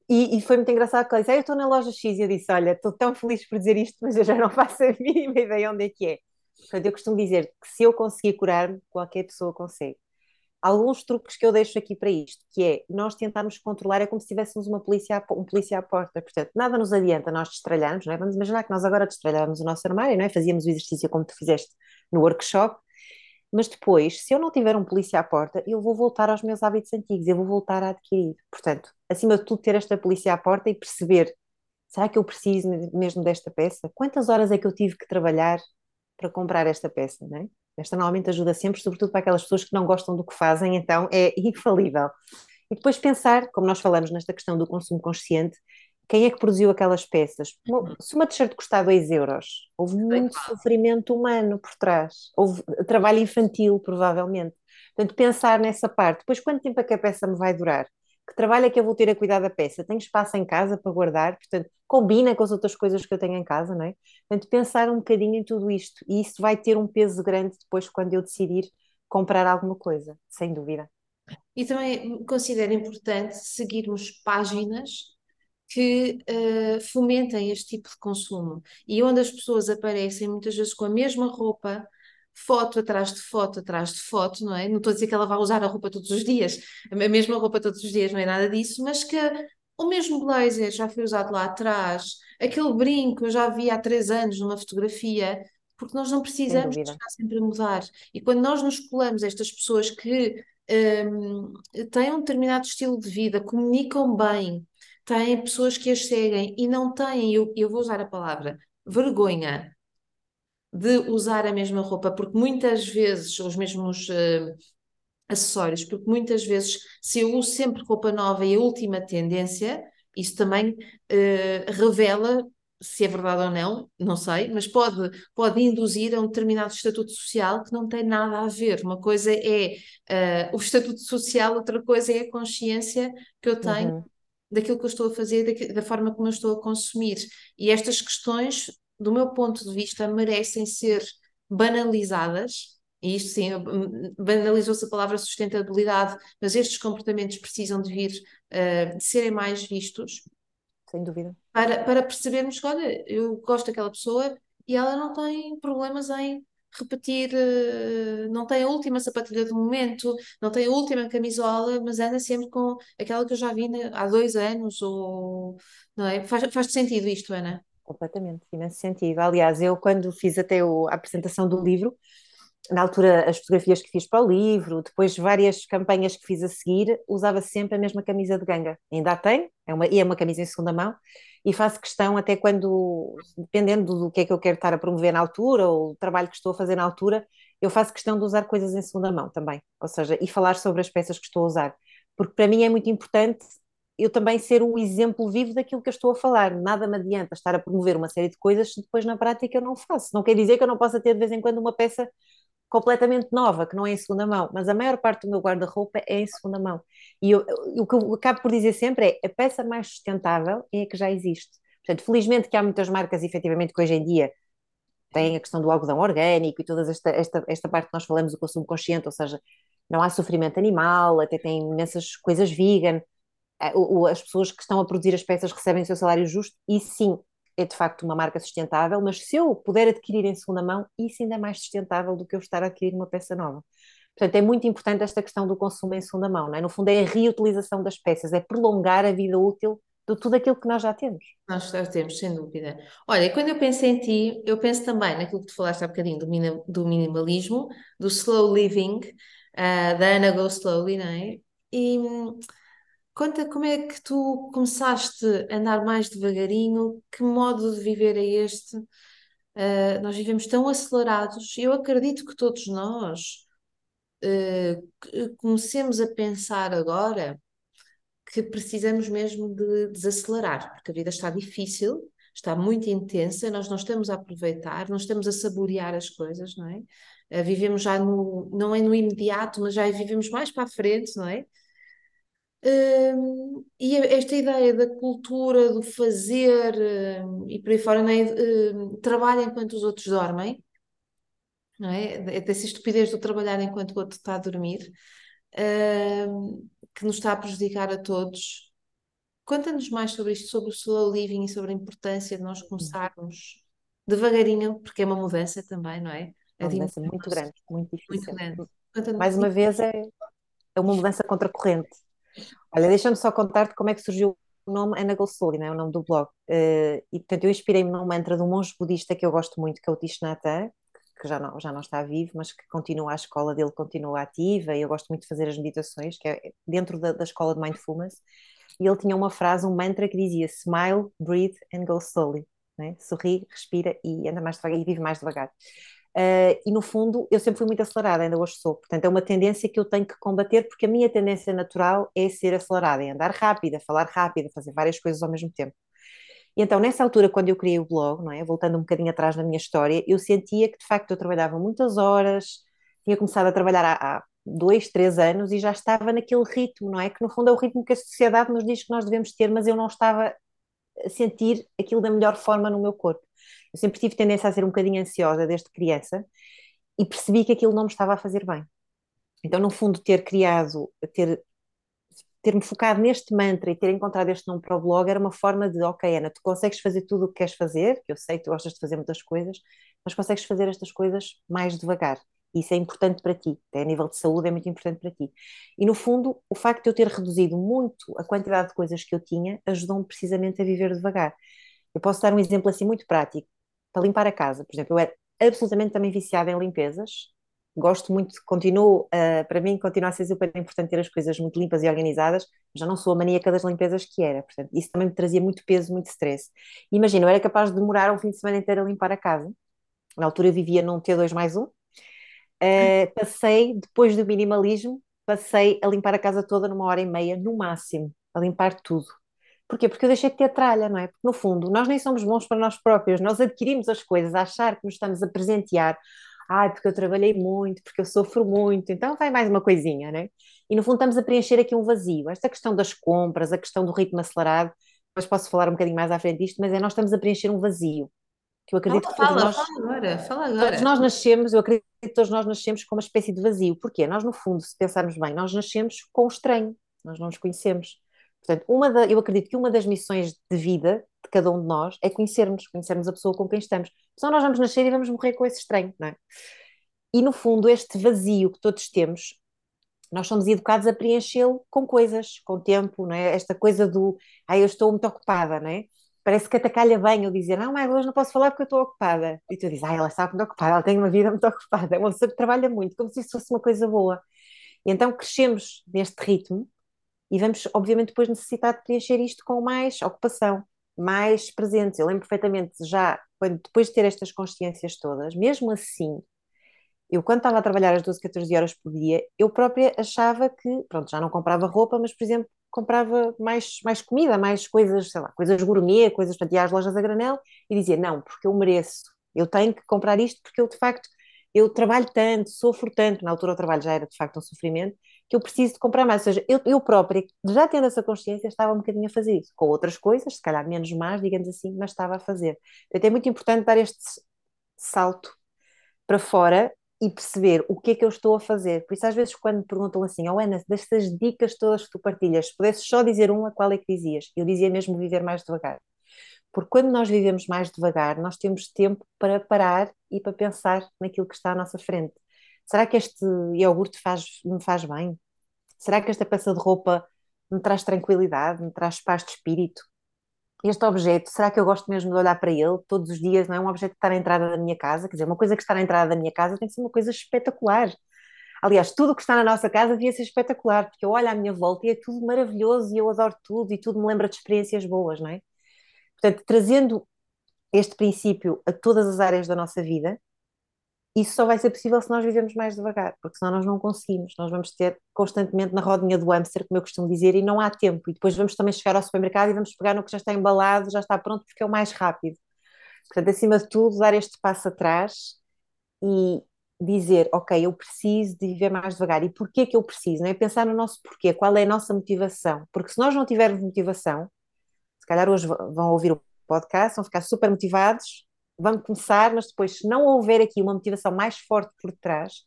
e, e, foi muito engraçado que ela disse: ah, Eu estou na loja X e eu disse: Olha, estou tão feliz por dizer isto, mas eu já não faço a mínima ideia onde é que é. Portanto, eu costumo dizer que se eu conseguir curar-me, qualquer pessoa consegue. alguns truques que eu deixo aqui para isto, que é nós tentarmos controlar, é como se tivéssemos uma polícia, um polícia à porta, portanto, nada nos adianta nós destralharmos, não é? Vamos imaginar que nós agora destralhávamos o nosso armário, não é? Fazíamos o exercício como tu fizeste no workshop, mas depois, se eu não tiver um polícia à porta, eu vou voltar aos meus hábitos antigos, eu vou voltar a adquirir. Portanto, acima de tudo, ter esta polícia à porta e perceber, será que eu preciso mesmo desta peça? Quantas horas é que eu tive que trabalhar para comprar esta peça, não é? Esta normalmente ajuda sempre, sobretudo para aquelas pessoas que não gostam do que fazem, então é infalível. E depois pensar, como nós falamos nesta questão do consumo consciente, quem é que produziu aquelas peças? Se uma t-shirt custar 2 euros, houve muito sofrimento humano por trás, houve trabalho infantil, provavelmente. Portanto, pensar nessa parte. Depois, quanto tempo é que a peça me vai durar? Que trabalho é que eu vou ter a cuidar da peça? Tenho espaço em casa para guardar? Portanto, combina com as outras coisas que eu tenho em casa, não é? Portanto, pensar um bocadinho em tudo isto. E isso vai ter um peso grande depois quando eu decidir comprar alguma coisa, sem dúvida. E também considero importante seguirmos páginas que uh, fomentem este tipo de consumo e onde as pessoas aparecem muitas vezes com a mesma roupa, foto atrás de foto atrás de foto, não é? Não estou a dizer que ela vai usar a roupa todos os dias, a mesma roupa todos os dias, não é nada disso, mas que o mesmo blazer já foi usado lá atrás, aquele brinco eu já vi há três anos numa fotografia, porque nós não precisamos estar sempre a mudar. E quando nós nos colamos estas pessoas que um, têm um determinado estilo de vida, comunicam bem, têm pessoas que as seguem e não têm, eu, eu vou usar a palavra, vergonha de usar a mesma roupa, porque muitas vezes os mesmos uh, acessórios, porque muitas vezes se eu uso sempre roupa nova e a última tendência, isso também uh, revela se é verdade ou não, não sei, mas pode, pode induzir a um determinado estatuto social que não tem nada a ver. Uma coisa é uh, o estatuto social, outra coisa é a consciência que eu tenho uhum. Daquilo que eu estou a fazer, da, forma como eu estou a consumir. E estas questões, do meu ponto de vista, merecem ser banalizadas. E isto sim, banalizou-se a palavra sustentabilidade, mas estes comportamentos precisam de vir, uh, de serem mais vistos sem dúvida. Para, para percebermos que, olha, eu gosto daquela pessoa e ela não tem problemas em repetir, uh, não tem a última sapatilha do momento, não tem a última camisola, mas anda sempre com aquela que eu já vi há dois anos, ou não é? Faz, faz sentido isto, Ana? Completamente, imenso sentido. Aliás, eu quando fiz até a apresentação do livro, na altura as fotografias que fiz para o livro, depois várias campanhas que fiz a seguir, usava sempre a mesma camisa de ganga. Ainda a tenho, é uma, e é uma camisa em segunda mão, e faço questão até quando, dependendo do que é que eu quero estar a promover na altura, ou o trabalho que estou a fazer na altura, eu faço questão de usar coisas em segunda mão também, ou seja, e falar sobre as peças que estou a usar, porque para mim é muito importante eu também ser o exemplo vivo daquilo que eu estou a falar. Nada me adianta estar a promover uma série de coisas se depois na prática eu não faço. Não quer dizer que eu não possa ter de vez em quando uma peça completamente nova, que não é em segunda mão, mas a maior parte do meu guarda-roupa é em segunda mão. E eu, o que eu acabo por dizer sempre é a peça mais sustentável é a que já existe. Portanto, felizmente que há muitas marcas, efetivamente, que hoje em dia têm a questão do algodão orgânico e toda esta, esta, esta parte que nós falamos do consumo consciente, ou seja, não há sofrimento animal, até tem imensas coisas vegan, as pessoas que estão a produzir as peças recebem o seu salário justo, e sim, é de facto uma marca sustentável, mas se eu puder adquirir em segunda mão, isso ainda é mais sustentável do que eu estar a adquirir uma peça nova. Portanto, é muito importante esta questão do consumo em segunda mão, não é? No fundo, é a reutilização das peças, é prolongar a vida útil de tudo aquilo que nós já temos. Nós já temos, sem dúvida. Olha, quando eu penso em ti, eu penso também naquilo que tu falaste há bocadinho do, do minimalismo, do slow living, uh, da Anna Go Slowly, não é? E hum, Conta como é que tu começaste a andar mais devagarinho, que modo de viver é este? Uh, nós vivemos tão acelerados. Eu acredito que todos nós uh, comecemos a pensar agora que precisamos mesmo de desacelerar, porque a vida está difícil, está muito intensa, nós não estamos a aproveitar, não estamos a saborear as coisas, não é? Uh, vivemos já no, não é no imediato, mas já vivemos mais para a frente, não é? Hum, e esta ideia da cultura, do fazer hum, e por aí fora, não é? Hum, trabalha enquanto os outros dormem, não é? É dessa estupidez do trabalhar enquanto o outro está a dormir, que nos está a prejudicar a todos. Conta-nos mais sobre isto, sobre o slow living e sobre a importância de nós começarmos devagarinho, porque é uma mudança também, não é? É uma mudança muito grande, muito difícil. Muito grande. Mais uma vez é é uma mudança contracorrente. Olha, deixa-me só contar-te como é que surgiu o nome Ana Golsoli, né? o nome do blog. Uh, e portanto eu inspirei-me num mantra de um monge budista que eu gosto muito, que é o Hanh, que já não, já não está vivo, mas que continua, a escola dele continua ativa, e eu gosto muito de fazer as meditações, que é dentro da, da escola de Mindfulness, e ele tinha uma frase, um mantra que dizia Smile, breathe and go slowly. Né? Sorri, respira e anda mais devagar e vive mais devagar. Uh, e no fundo, eu sempre fui muito acelerada, ainda hoje sou. Portanto, é uma tendência que eu tenho que combater, porque a minha tendência natural é ser acelerada, é andar rápida, falar rápida, fazer várias coisas ao mesmo tempo. E então, nessa altura, quando eu criei o blog, não é? voltando um bocadinho atrás na minha história, eu sentia que de facto eu trabalhava muitas horas, tinha começado a trabalhar há, há dois, três anos e já estava naquele ritmo, não é? Que no fundo é o ritmo que a sociedade nos diz que nós devemos ter, mas eu não estava a sentir aquilo da melhor forma no meu corpo. Eu sempre tive tendência a ser um bocadinho ansiosa desde criança e percebi que aquilo não me estava a fazer bem. Então, no fundo, ter criado, ter ter-me focado neste mantra e ter encontrado este nome para o blog era uma forma de, ok, Ana, tu consegues fazer tudo o que queres fazer, que eu sei que tu gostas de fazer muitas coisas, mas consegues fazer estas coisas mais devagar. Isso é importante para ti, até a nível de saúde é muito importante para ti. E no fundo, o facto de eu ter reduzido muito a quantidade de coisas que eu tinha ajudou-me precisamente a viver devagar. Eu posso dar um exemplo assim muito prático. Para limpar a casa, por exemplo, eu era absolutamente também viciada em limpezas, gosto muito, continuo, uh, para mim continua a ser super importante ter as coisas muito limpas e organizadas, já não sou a maníaca das limpezas que era, portanto, isso também me trazia muito peso, muito stress. Imagina, eu era capaz de demorar um fim de semana inteiro a limpar a casa, na altura eu vivia num T2 mais um, uh, passei, depois do minimalismo, passei a limpar a casa toda numa hora e meia, no máximo, a limpar tudo. Porquê? Porque eu deixei de ter tralha, não é? Porque, no fundo, nós nem somos bons para nós próprios, nós adquirimos as coisas, a achar que nos estamos a presentear ah, porque eu trabalhei muito, porque eu sofro muito, então vai mais uma coisinha, né? E no fundo estamos a preencher aqui um vazio. Esta questão das compras, a questão do ritmo acelerado, depois posso falar um bocadinho mais à frente disto, mas é nós estamos a preencher um vazio. Que eu acredito fala, que todos fala, nós, fala agora, fala agora. Todos nós nascemos, eu acredito que todos nós nascemos com uma espécie de vazio. Porquê? Nós, no fundo, se pensarmos bem, nós nascemos com o estranho, nós não nos conhecemos. Portanto, uma da, eu acredito que uma das missões de vida de cada um de nós é conhecermos, conhecermos a pessoa com quem estamos. Senão nós vamos nascer e vamos morrer com esse estranho, não é? E no fundo, este vazio que todos temos, nós somos educados a preenchê-lo com coisas, com tempo, não é? Esta coisa do, ah, eu estou muito ocupada, não é? Parece que até calha bem eu dizer, não, mas hoje não posso falar porque eu estou ocupada. E tu dizes, ah, ela está muito ocupada, ela tem uma vida muito ocupada. É uma pessoa que trabalha muito, como se isso fosse uma coisa boa. E então crescemos neste ritmo e vamos, obviamente, depois necessitar de preencher isto com mais ocupação, mais presentes. Eu lembro perfeitamente já, quando, depois de ter estas consciências todas, mesmo assim, eu quando estava a trabalhar as 12, 14 horas por dia, eu própria achava que, pronto, já não comprava roupa, mas, por exemplo, comprava mais, mais comida, mais coisas, sei lá, coisas gourmet, coisas para ir às lojas a granel, e dizia, não, porque eu mereço, eu tenho que comprar isto porque eu, de facto, eu trabalho tanto, sofro tanto, na altura o trabalho já era, de facto, um sofrimento, que eu preciso de comprar mais, ou seja, eu, eu própria, já tendo essa consciência, estava um bocadinho a fazer isso, com outras coisas, se calhar menos más, digamos assim, mas estava a fazer. Portanto, é muito importante dar este salto para fora e perceber o que é que eu estou a fazer. Por isso, às vezes, quando me perguntam assim, oh Ana, destas dicas todas que tu partilhas, se pudesses só dizer uma, qual é que dizias? Eu dizia mesmo viver mais devagar. Porque quando nós vivemos mais devagar, nós temos tempo para parar e para pensar naquilo que está à nossa frente. Será que este iogurte faz, me faz bem? Será que esta peça de roupa me traz tranquilidade, me traz paz de espírito? este objeto, será que eu gosto mesmo de olhar para ele todos os dias? Não é um objeto que está na entrada da minha casa, quer dizer, uma coisa que está na entrada da minha casa tem que ser uma coisa espetacular. Aliás, tudo o que está na nossa casa devia ser espetacular, porque eu olho à minha volta e é tudo maravilhoso e eu adoro tudo e tudo me lembra de experiências boas, não é? Portanto, trazendo este princípio a todas as áreas da nossa vida, isso só vai ser possível se nós vivemos mais devagar, porque senão nós não conseguimos. Nós vamos ter constantemente na rodinha do hamster, como eu costumo dizer, e não há tempo. E depois vamos também chegar ao supermercado e vamos pegar no que já está embalado, já está pronto, porque é o mais rápido. Portanto, acima de tudo, dar este passo atrás e dizer, ok, eu preciso de viver mais devagar. E porquê que eu preciso? Não é pensar no nosso porquê, qual é a nossa motivação. Porque se nós não tivermos motivação, se calhar hoje vão ouvir o podcast, vão ficar super motivados, vamos começar, mas depois, se não houver aqui uma motivação mais forte por trás,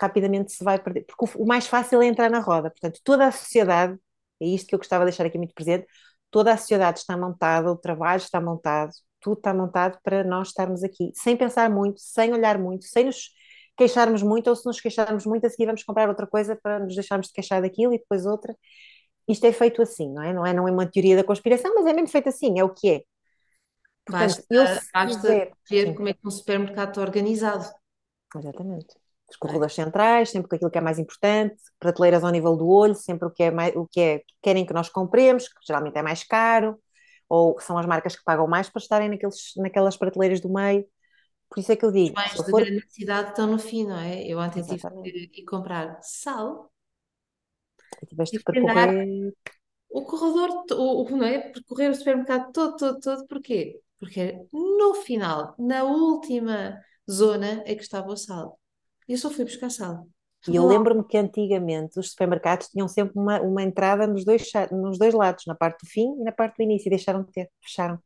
rapidamente se vai perder. Porque o, mais fácil é entrar na roda. Portanto, toda a sociedade, é isto que eu gostava de deixar aqui muito presente, toda a sociedade está montada, o trabalho está montado, tudo está montado para nós estarmos aqui, sem pensar muito, sem olhar muito, sem nos queixarmos muito, ou se nos queixarmos muito, a seguir vamos comprar outra coisa para nos deixarmos de queixar daquilo e depois outra. Isto é feito assim, não é? Não é, não é uma teoria da conspiração, mas é mesmo feito assim, é o que é. Portanto, basta, ver sim. como é que um supermercado está organizado. Exatamente. Os corredores é. centrais, sempre com aquilo que é mais importante, prateleiras ao nível do olho, sempre o que é mais, o que é querem que nós compremos, que geralmente é mais caro, ou são as marcas que pagam mais para estarem naqueles, naquelas prateleiras do meio. Por isso é que eu digo. Os mais de for... grande cidade estão no fim, não é? Eu ontem tive que ir comprar sal. E tiveste que percorrer. O corredor, o, o, não é? Percorrer o supermercado todo, todo, todo, porquê? Porque no final, na última zona, é que estava o sal. E eu só fui buscar sal. E eu lembro-me que antigamente os supermercados tinham sempre uma, uma entrada nos dois, nos dois lados, na parte do fim e na parte do início, e deixaram de ter, fecharam.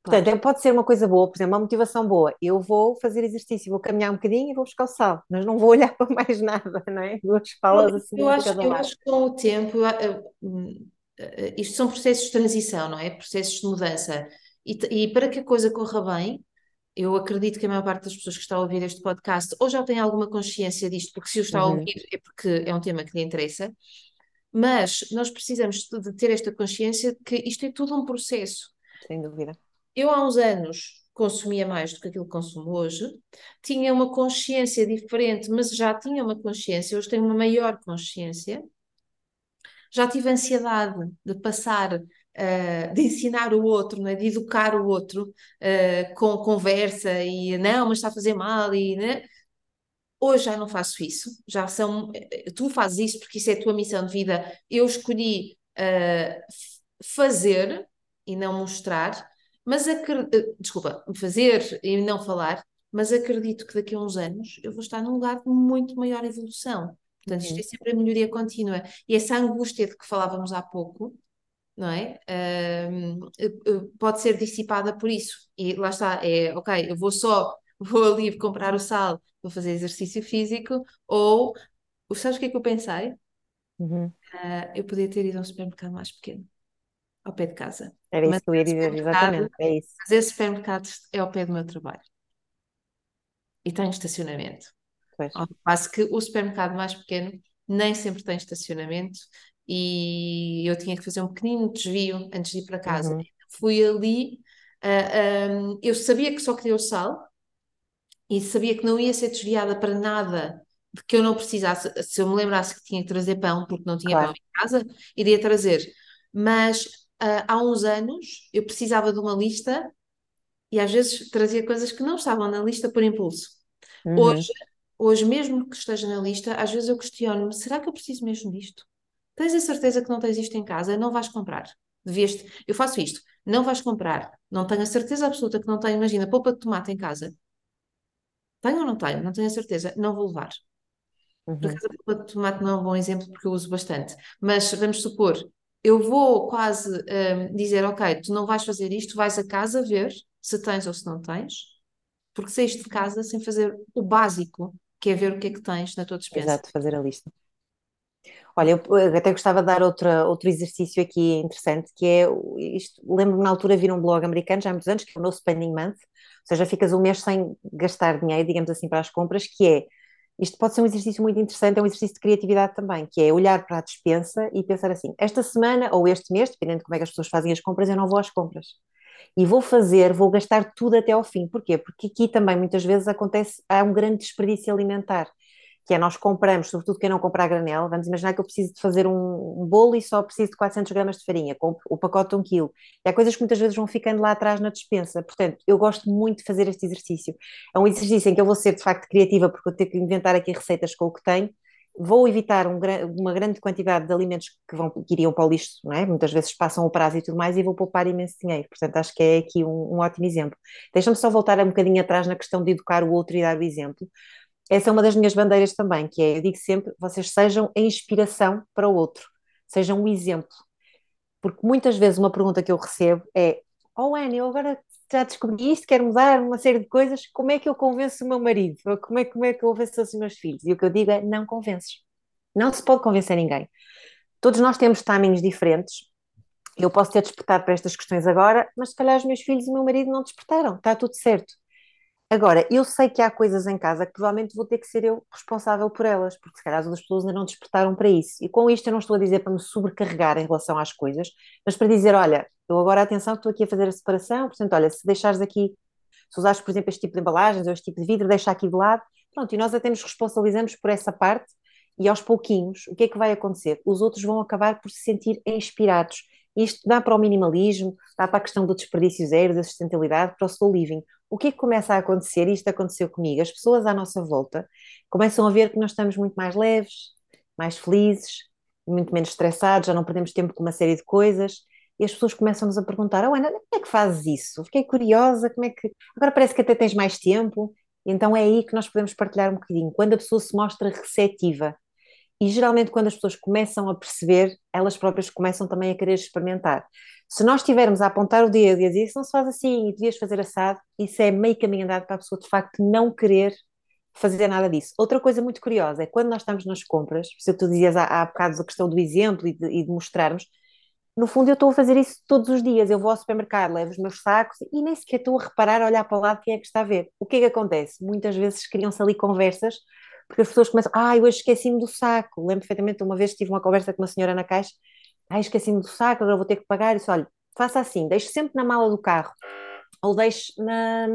Portanto, claro. pode ser uma coisa boa, por exemplo, uma motivação boa. Eu vou fazer exercício, vou caminhar um bocadinho e vou buscar o sal, mas não vou olhar para mais nada, não é? Duas palas assim. Eu, acho, eu acho que com o tempo, hum, eh, isto são processos de transição, não é? Processos de mudança. E, e para que a coisa corra bem, eu acredito que a maior parte das pessoas que estão a ouvir este podcast ou já tem alguma consciência disto, porque se o está uhum. a ouvir é porque é um tema que lhe interessa, mas nós precisamos de ter esta consciência de que isto é tudo um processo. Sem dúvida. Eu há uns anos consumia mais do que aquilo que consumo hoje, tinha uma consciência diferente, mas já tinha uma consciência, hoje tenho uma maior consciência. Já tive ansiedade de passar uh, de ensinar o outro, né? de educar o outro uh, com conversa e não, mas está a fazer mal e né? Hoje já não faço isso, já são. Eh, tu fazes isso porque isso é a tua missão de vida. Eu escolhi uh, fazer e não mostrar, mas acredito, desculpa, fazer e não falar, mas acredito que daqui a uns anos eu vou estar num lugar de muito maior evolução. Portanto, isto é sempre a melhoria contínua. E essa angústia de que falávamos há pouco, não é? Uh, pode ser dissipada por isso. E lá está, é ok, eu vou só, vou ali comprar o sal, vou fazer exercício físico, ou sabes o que é que eu pensei? Uhum. Uh, eu podia ter ido a um supermercado mais pequeno, ao pé de casa. Era isso que eu ia dizer, exatamente, é isso. Mas esse supermercado é ao pé do meu trabalho. E tem estacionamento. Pois. Ao passo que o supermercado mais pequeno nem sempre tem estacionamento e eu tinha que fazer um pequenino desvio antes de ir para casa. Uhum. Fui ali, uh, um, eu sabia que só queria o sal e sabia que não ia ser desviada para nada de que eu não precisasse. Se eu me lembrasse que tinha que trazer pão, porque não tinha claro. pão em casa, iria trazer. Mas uh, há uns anos eu precisava de uma lista e às vezes trazia coisas que não estavam na lista por impulso. Uhum. Hoje, hoje, mesmo que esteja na lista, às vezes eu questiono-me: será que eu preciso mesmo disto? Tens a certeza que não tens isto em casa? Não vais comprar. Devias eu faço isto, não vais comprar. Não tenho a certeza absoluta que não tenho. Imagina, polpa de tomate em casa. Tenho ou não tenho? Não tenho a certeza. Não vou levar. Uhum. Por acaso, a polpa de tomate não é um bom exemplo porque eu uso bastante. Mas vamos supor, eu vou quase um, dizer: Ok, tu não vais fazer isto, vais a casa ver se tens ou se não tens, porque saíste de casa sem fazer o básico, que é ver o que é que tens na tua despensa. Exato, fazer a lista. Olha, eu até gostava de dar outra, outro exercício aqui interessante, que é, isto, lembro-me na altura vi um blog americano, já há muitos anos, que é o No Spending Month, ou seja, ficas um mês sem gastar dinheiro, digamos assim, para as compras, que é, isto pode ser um exercício muito interessante, é um exercício de criatividade também, que é olhar para a despensa e pensar assim, esta semana ou este mês, dependendo de como é que as pessoas fazem as compras, eu não vou às compras. E vou fazer, vou gastar tudo até ao fim. Porquê? Porque aqui também muitas vezes acontece, há um grande desperdício alimentar que é nós compramos, sobretudo quem não compra a granel, vamos imaginar que eu preciso de fazer um, bolo e só preciso de 400 gramas de farinha, compro o pacote de um quilo. E há coisas que muitas vezes vão ficando lá atrás na despensa. Portanto, eu gosto muito de fazer este exercício. É um exercício em que eu vou ser de facto criativa, porque eu tenho que inventar aqui receitas com o que tenho. Vou evitar um, uma grande quantidade de alimentos que, vão, que iriam para o lixo, é? Muitas vezes passam o prazo e tudo mais, e vou poupar imenso dinheiro. Portanto, acho que é aqui um, um ótimo exemplo. Deixa-me só voltar um bocadinho atrás na questão de educar o outro e dar o exemplo essa é uma das minhas bandeiras também, que é, eu digo sempre, vocês sejam a inspiração para o outro, sejam um exemplo. Porque muitas vezes uma pergunta que eu recebo é, oh Anne, eu agora já descobri isto, quero mudar uma série de coisas, como é que eu convenço o meu marido? Ou como é, como é que eu convenço os meus filhos? E o que eu digo é, não convences. Não se pode convencer ninguém. Todos nós temos timings diferentes. Eu posso ter despertado para estas questões agora, mas se calhar os meus filhos e o meu marido não despertaram. Está tudo certo Agora, eu sei que há coisas em casa que provavelmente vou ter que ser eu responsável por elas, porque se calhar as outras pessoas ainda não despertaram para isso. E com isto eu não estou a dizer para me sobrecarregar em relação às coisas, mas para dizer, olha, eu agora atenção estou aqui a fazer a separação, portanto, olha, se deixares aqui, se usares, por exemplo, este tipo de embalagens ou este tipo de vidro, deixa aqui de lado, pronto, e nós até nos responsabilizamos por essa parte e aos pouquinhos, o que é que vai acontecer? Os outros vão acabar por se sentir inspirados. Isto dá para o minimalismo, dá para a questão do desperdício zero, da sustentabilidade, para o slow living o que é que começa a acontecer? Isto aconteceu comigo. As pessoas à nossa volta começam a ver que nós estamos muito mais leves, mais felizes, muito menos estressados, já não perdemos tempo com uma série de coisas. E as pessoas começam-nos a perguntar: Oh, Ana, como é que fazes isso? Fiquei curiosa, como é que. Agora parece que até tens mais tempo. Então é aí que nós podemos partilhar um bocadinho. Quando a pessoa se mostra receptiva. E geralmente, quando as pessoas começam a perceber, elas próprias começam também a querer experimentar. Se nós estivermos a apontar o dedo e a dizer isso não se faz assim e devias fazer assado, isso é meio caminho andado para a pessoa de facto não querer fazer nada disso. Outra coisa muito curiosa é quando nós estamos nas compras, se tu dizias há, há bocado a questão do exemplo e de, e de mostrarmos, no fundo eu estou a fazer isso todos os dias. Eu vou ao supermercado, levo os meus sacos e nem sequer estou a reparar, a olhar para o lado quem é que está a ver. O que é que acontece? Muitas vezes criam-se ali conversas, porque as pessoas começam, ah, hoje esqueci-me do saco. Lembro perfeitamente, uma vez tive uma conversa com uma senhora na caixa ai, esqueci-me do saco, agora vou ter que pagar. Isso, olha, faça assim, deixe sempre na mala do carro, ou deixe na,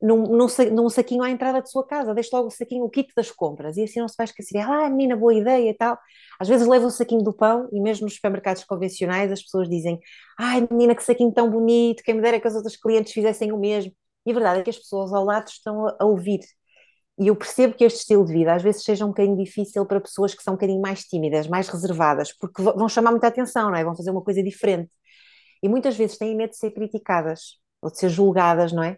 num, num, num, saquinho à entrada de sua casa, deixe logo o saquinho, o kit das compras, e assim não se vai esquecer, ah, menina, boa ideia e tal. Às vezes leva o saquinho do pão, e mesmo nos supermercados convencionais as pessoas dizem, ai, menina, que saquinho tão bonito, quem me dera que as outras clientes fizessem o mesmo. E a verdade é que as pessoas ao lado estão a ouvir e eu percebo que este estilo de vida às vezes seja um bocadinho difícil para pessoas que são um bocadinho mais tímidas, mais reservadas, porque vão chamar muita atenção, não é? Vão fazer uma coisa diferente. E muitas vezes têm medo de ser criticadas ou de ser julgadas, não é?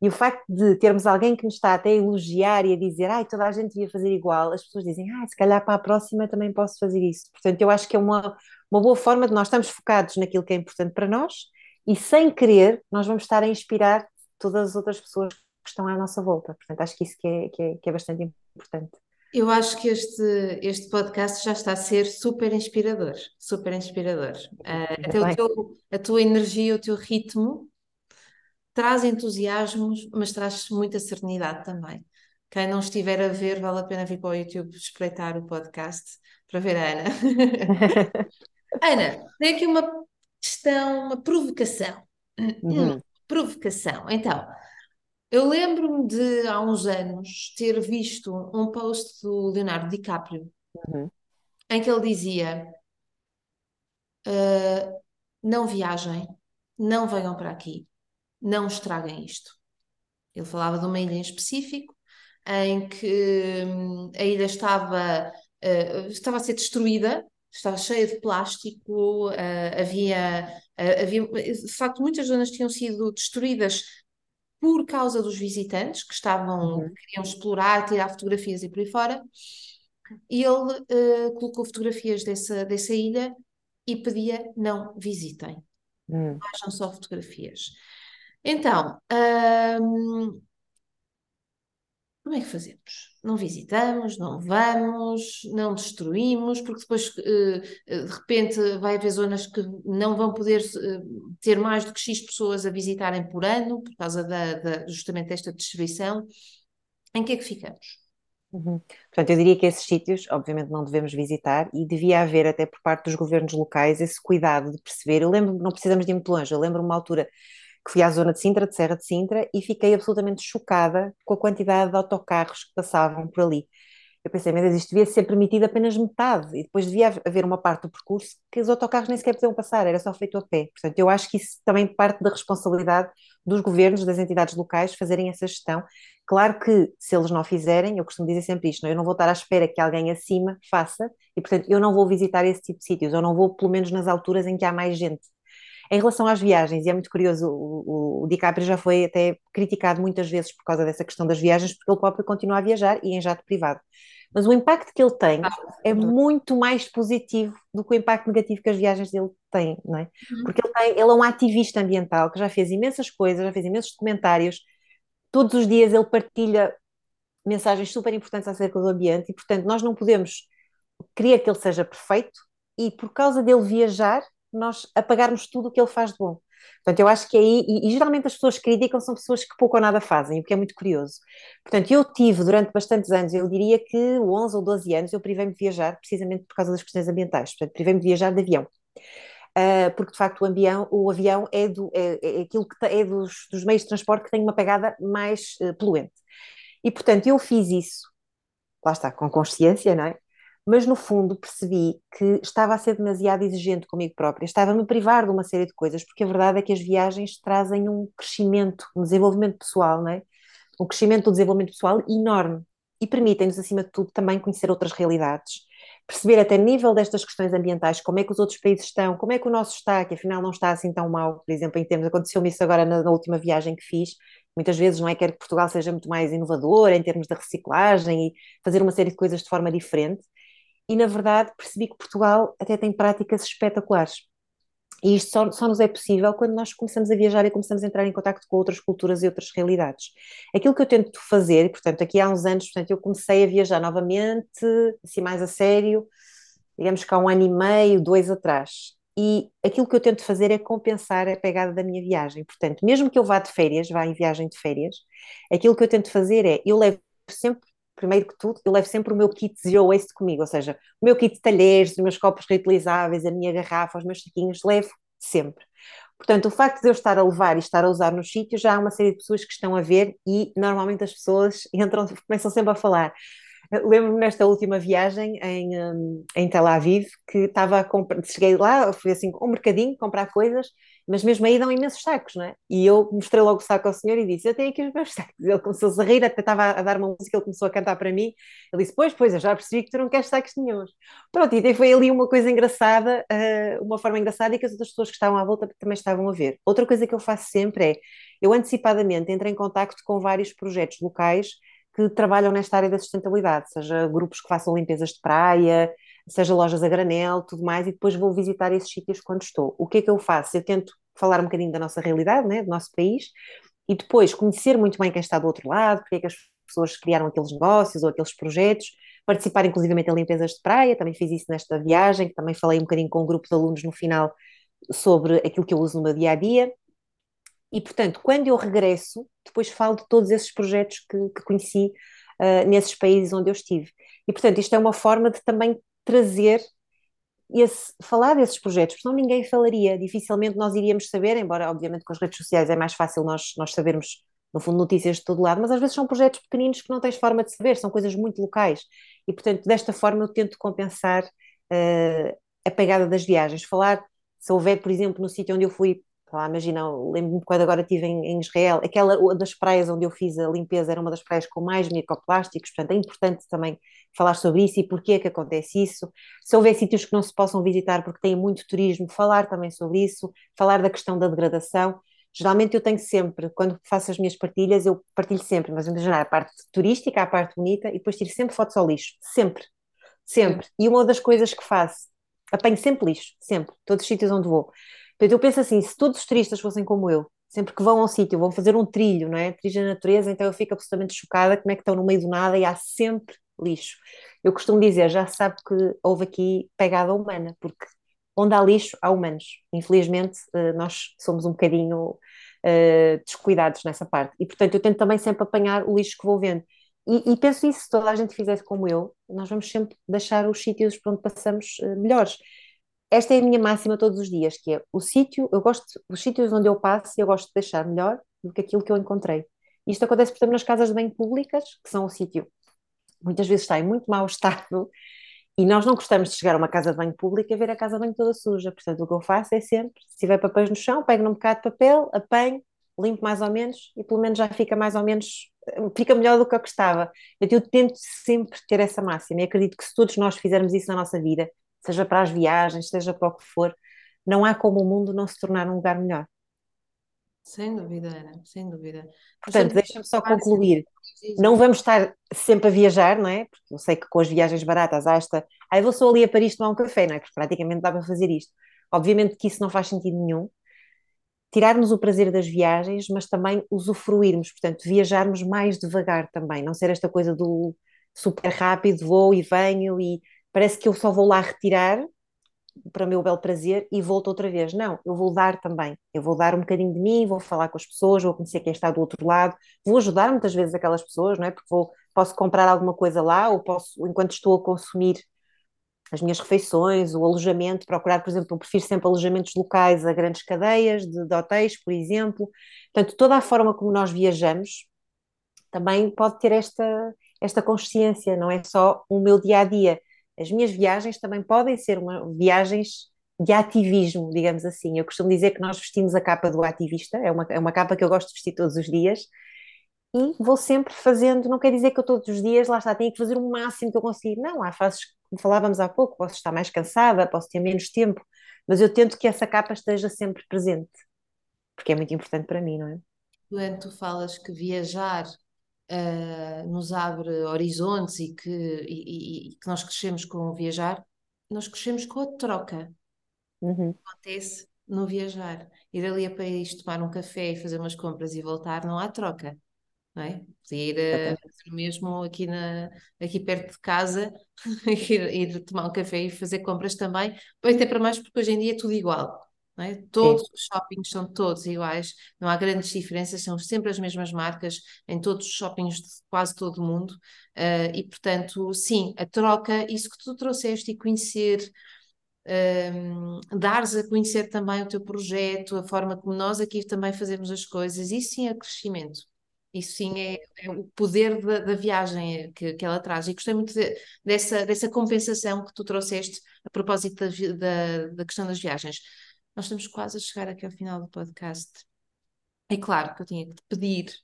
E o facto de termos alguém que nos está até a elogiar e a dizer, ai, toda a gente devia fazer igual, as pessoas dizem, ah, se calhar para a próxima também posso fazer isso. Portanto, eu acho que é uma, uma boa forma de nós estarmos focados naquilo que é importante para nós e, sem querer, nós vamos estar a inspirar todas as outras pessoas estão à nossa volta. Portanto, acho que isso que é, que é, que é bastante importante. Eu acho que este, este podcast já está a ser super inspirador, super inspirador. Uh, até o teu, a tua energia, o teu ritmo traz entusiasmos, mas traz muita serenidade também. Quem não estiver a ver, vale a pena vir para o YouTube espreitar o podcast para ver a Ana. Ana, tem aqui uma questão, uma provocação. Uhum. Provocação. Então, eu lembro-me de, há uns anos, ter visto um post do Leonardo DiCaprio Uhum. em que ele dizia: "Ah, Não viajem, não venham para aqui, não estraguem isto. Ele falava de uma ilha em específico, em que hum, a ilha estava, ah, estava a ser destruída, estava cheia de plástico, ah, havia, ah, havia, de facto, muitas zonas tinham sido destruídas por causa dos visitantes que estavam, Uhum. queriam explorar, tirar fotografias e por aí fora. E ele uh, colocou fotografias dessa, dessa ilha e pedia não visitem, Uhum. vejam só fotografias. Então, um, como é que fazemos? Não visitamos, não vamos, não destruímos, porque depois eh, eh, de repente vai haver zonas que não vão poder eh, ter mais do que X pessoas a visitarem por ano, por causa da, da justamente desta destruição. Em que é que ficamos? Uhum. Portanto, eu diria que esses sítios, obviamente, não devemos visitar e devia haver, até por parte dos governos locais, esse cuidado de perceber. Eu lembro, não precisamos de ir muito longe, eu lembro uma altura que fui à zona de Sintra, de Serra de Sintra, e fiquei absolutamente chocada com a quantidade de autocarros que passavam por ali. Eu pensei, mas isto devia ser permitido apenas metade, e depois devia haver uma parte do percurso que os autocarros nem sequer podiam passar, era só feito a pé. Portanto, eu acho que isso também parte da responsabilidade dos governos, das entidades locais, fazerem essa gestão. Claro que, se eles não fizerem, eu costumo dizer sempre isto, não? É? eu não vou estar à espera que alguém acima faça, e portanto, eu não vou visitar esse tipo de sítios, eu não vou, pelo menos, nas alturas em que há mais gente. Em relação às viagens, e é muito curioso, o, o DiCaprio já foi até criticado muitas vezes por causa dessa questão das viagens, porque ele próprio continua a viajar e em jato privado. Mas o impacto que ele tem é muito mais positivo do que o impacto negativo que as viagens dele têm, não é? Uhum. Porque ele, tem, ele é um ativista ambiental que já fez imensas coisas, já fez imensos documentários, todos os dias ele partilha mensagens super importantes acerca do ambiente e, portanto, nós não podemos querer que ele seja perfeito e, por causa dele viajar, nós apagarmos tudo o que ele faz de bom. Portanto, eu acho que aí, e, e, geralmente as pessoas que criticam são pessoas que pouco ou nada fazem, o que é muito curioso. Portanto, eu tive durante bastantes anos, eu diria que 11 ou 12 anos, eu privei-me de viajar precisamente por causa das questões ambientais. Portanto, privei-me de viajar de avião. Uh, porque de facto o avião, o avião é, do, é, é aquilo que é dos, dos, meios de transporte que tem uma pegada mais uh, poluente. E portanto eu fiz isso, lá está, com consciência, não é? Mas no fundo percebi que estava a ser demasiado exigente comigo própria, estava-me a privar de uma série de coisas, porque a verdade é que as viagens trazem um crescimento, um desenvolvimento pessoal, não é? Um crescimento do desenvolvimento pessoal enorme. E permitem-nos, acima de tudo, também conhecer outras realidades, perceber até nível destas questões ambientais, como é que os outros países estão, como é que o nosso está, que afinal não está assim tão mal, por exemplo, em termos, aconteceu-me isso agora na, na última viagem que fiz, muitas vezes não é? Quer que Portugal seja muito mais inovador em termos da reciclagem e fazer uma série de coisas de forma diferente, e na verdade percebi que Portugal até tem práticas espetaculares. E isto só, só, nos é possível quando nós começamos a viajar e começamos a entrar em contato com outras culturas e outras realidades. Aquilo que eu tento fazer, e portanto, aqui há uns anos, portanto, eu comecei a viajar novamente, assim mais a sério, digamos que há um ano e meio, dois atrás. E aquilo que eu tento fazer é compensar a pegada da minha viagem. Portanto, mesmo que eu vá de férias, vá em viagem de férias, aquilo que eu tento fazer é, eu levo sempre primeiro que tudo, eu levo sempre o meu kit zero waste comigo, ou seja, o meu kit de talheres, os meus copos reutilizáveis, a minha garrafa, os meus saquinhos, levo sempre. Portanto, o facto de eu estar a levar e estar a usar nos sítios, já há uma série de pessoas que estão a ver e normalmente as pessoas entram, começam sempre a falar. Lembro-me nesta última viagem em, hum, em Tel Aviv que estava a comprar, cheguei lá, fui assim um mercadinho comprar coisas mas mesmo aí dão imensos sacos, não é? E eu mostrei logo o saco ao senhor e disse: Eu tenho aqui os meus sacos. Ele começou a rir, até estava a dar uma música, ele começou a cantar para mim. Ele disse: Pois, pois, eu já percebi que tu não queres sacos nenhums. Pronto, e foi ali uma coisa engraçada, uh, uma forma engraçada e que as outras pessoas que estavam à volta também estavam a ver. Outra coisa que eu faço sempre é: eu antecipadamente entro em contacto com vários projetos locais que trabalham nesta área da sustentabilidade, seja grupos que façam limpezas de praia, seja lojas a granel, tudo mais, e depois vou visitar esses sítios quando estou. O que é que eu faço? Eu tento falar um bocadinho da nossa realidade, né, do nosso país, e depois conhecer muito bem quem está do outro lado, porque é que as pessoas criaram aqueles negócios ou aqueles projetos, participar inclusivamente em limpezas de praia, também fiz isso nesta viagem, também falei um bocadinho com um grupo de alunos no final sobre aquilo que eu uso no meu dia a dia. E, portanto, quando eu regresso, depois falo de todos esses projetos que, que conheci uh, nesses países onde eu estive. E, portanto, isto é uma forma de também trazer esse, falar desses projetos, porque senão ninguém falaria, dificilmente nós iríamos saber, embora obviamente com as redes sociais é mais fácil nós, nós sabermos, no fundo, notícias de todo lado, mas às vezes são projetos pequeninos que não tens forma de saber, são coisas muito locais, e portanto desta forma eu tento compensar uh, a pegada das viagens, falar, se houver, por exemplo, no sítio onde eu fui lá, imagina, lembro-me quando agora estive em, em, Israel, aquela das praias onde eu fiz a limpeza era uma das praias com mais microplásticos, portanto é importante também falar sobre isso e porquê que acontece isso. Se houver sítios que não se possam visitar porque têm muito turismo, falar também sobre isso, falar da questão da degradação. Geralmente eu tenho sempre, quando faço as minhas partilhas, eu partilho sempre, mas imaginar a parte turística, a parte bonita, e depois tiro sempre fotos ao lixo, sempre, sempre. E uma das coisas que faço, apanho sempre lixo, sempre, todos os sítios onde vou. Portanto, eu penso assim, se todos os turistas fossem como eu, sempre que vão a um sítio, vão fazer um trilho, não é? Trilho na natureza, então eu fico absolutamente chocada como é que estão no meio do nada e há sempre lixo. Eu costumo dizer, já sabe que houve aqui pegada humana, porque onde há lixo, há humanos. Infelizmente, eh, nós somos um bocadinho uh, descuidados nessa parte. E, portanto, eu tento também sempre apanhar o lixo que vou vendo. E, e, penso isso, se toda a gente fizesse como eu, nós vamos sempre deixar os sítios por onde passamos uh, melhores esta é a minha máxima todos os dias, que é o sítio, eu gosto, os sítios onde eu passo, eu gosto de deixar melhor do que aquilo que eu encontrei. Isto acontece, por exemplo, nas casas de banho públicas, que são o sítio, muitas vezes está em muito mau estado, e nós não gostamos de chegar a uma casa de banho pública e ver a casa de banho toda suja. Portanto, o que eu faço é sempre, se tiver papéis no chão, pego num bocado de papel, apanho, limpo mais ou menos, e pelo menos já fica mais ou menos, fica melhor do que eu gostava. Eu tento sempre ter essa máxima, e acredito que se todos nós fizermos isso na nossa vida, seja para as viagens, seja para o que for, não há como o mundo não se tornar um lugar melhor. Sem dúvida, Ana, sem dúvida. Portanto, deixa-me só concluir. Não vamos estar sempre a viajar, não é? Porque eu sei que com as viagens baratas há esta. Aí vou só ali a Paris tomar um café, não é? Porque praticamente dá para fazer isto. Obviamente que isso não faz sentido nenhum. Tirarmos o prazer das viagens, mas também usufruirmos, portanto, viajarmos mais devagar também. Não ser esta coisa do super rápido, vou e venho e parece que eu só vou lá retirar para o meu belo prazer e volto outra vez. Não, eu vou dar também. Eu vou dar um bocadinho de mim, vou falar com as pessoas, vou conhecer quem está do outro lado, vou ajudar muitas vezes aquelas pessoas, não é? Porque vou, posso comprar alguma coisa lá ou posso, enquanto estou a consumir as minhas refeições, o alojamento, procurar, por exemplo, eu prefiro sempre alojamentos locais a grandes cadeias de, de hotéis, por exemplo. Portanto, toda a forma como nós viajamos também pode ter esta, esta consciência, não é só o meu dia a dia. As minhas viagens também podem ser uma, viagens de ativismo, digamos assim. Eu costumo dizer que nós vestimos a capa do ativista, é uma, é uma capa que eu gosto de vestir todos os dias, e vou sempre fazendo, não quer dizer que eu todos os dias, lá está, tenho que fazer o máximo que eu consigo. Não, há fases, como falávamos há pouco, posso estar mais cansada, posso ter menos tempo, mas eu tento que essa capa esteja sempre presente, porque é muito importante para mim, não é? Quando tu falas que viajar uh, nos abre horizontes e que, e, e, que nós crescemos com o viajar, nós crescemos com a troca. Uhum. Acontece no viajar. Ir ali a país tomar um café e fazer umas compras e voltar, não há troca. Não é? Podia ir a fazer o mesmo aqui, na, aqui perto de casa, ir, ir tomar um café e fazer compras também, até para mais porque hoje em dia é tudo igual. É? Todos Sim. os shoppings são todos iguais, não há grandes diferenças, são sempre as mesmas marcas em todos os shoppings de quase todo o mundo. Uh, e, portanto, sim, a troca, isso que tu trouxeste e conhecer, um, ehm, dares a conhecer também o teu projeto, a forma como nós aqui também fazemos as coisas, isso sim é crescimento. Isso sim é, é o poder da, da viagem que, que, ela traz. E gostei muito de, dessa, dessa compensação que tu trouxeste a propósito da, da, da questão das viagens nós estamos quase a chegar aqui ao final do podcast. É claro que eu tinha que te pedir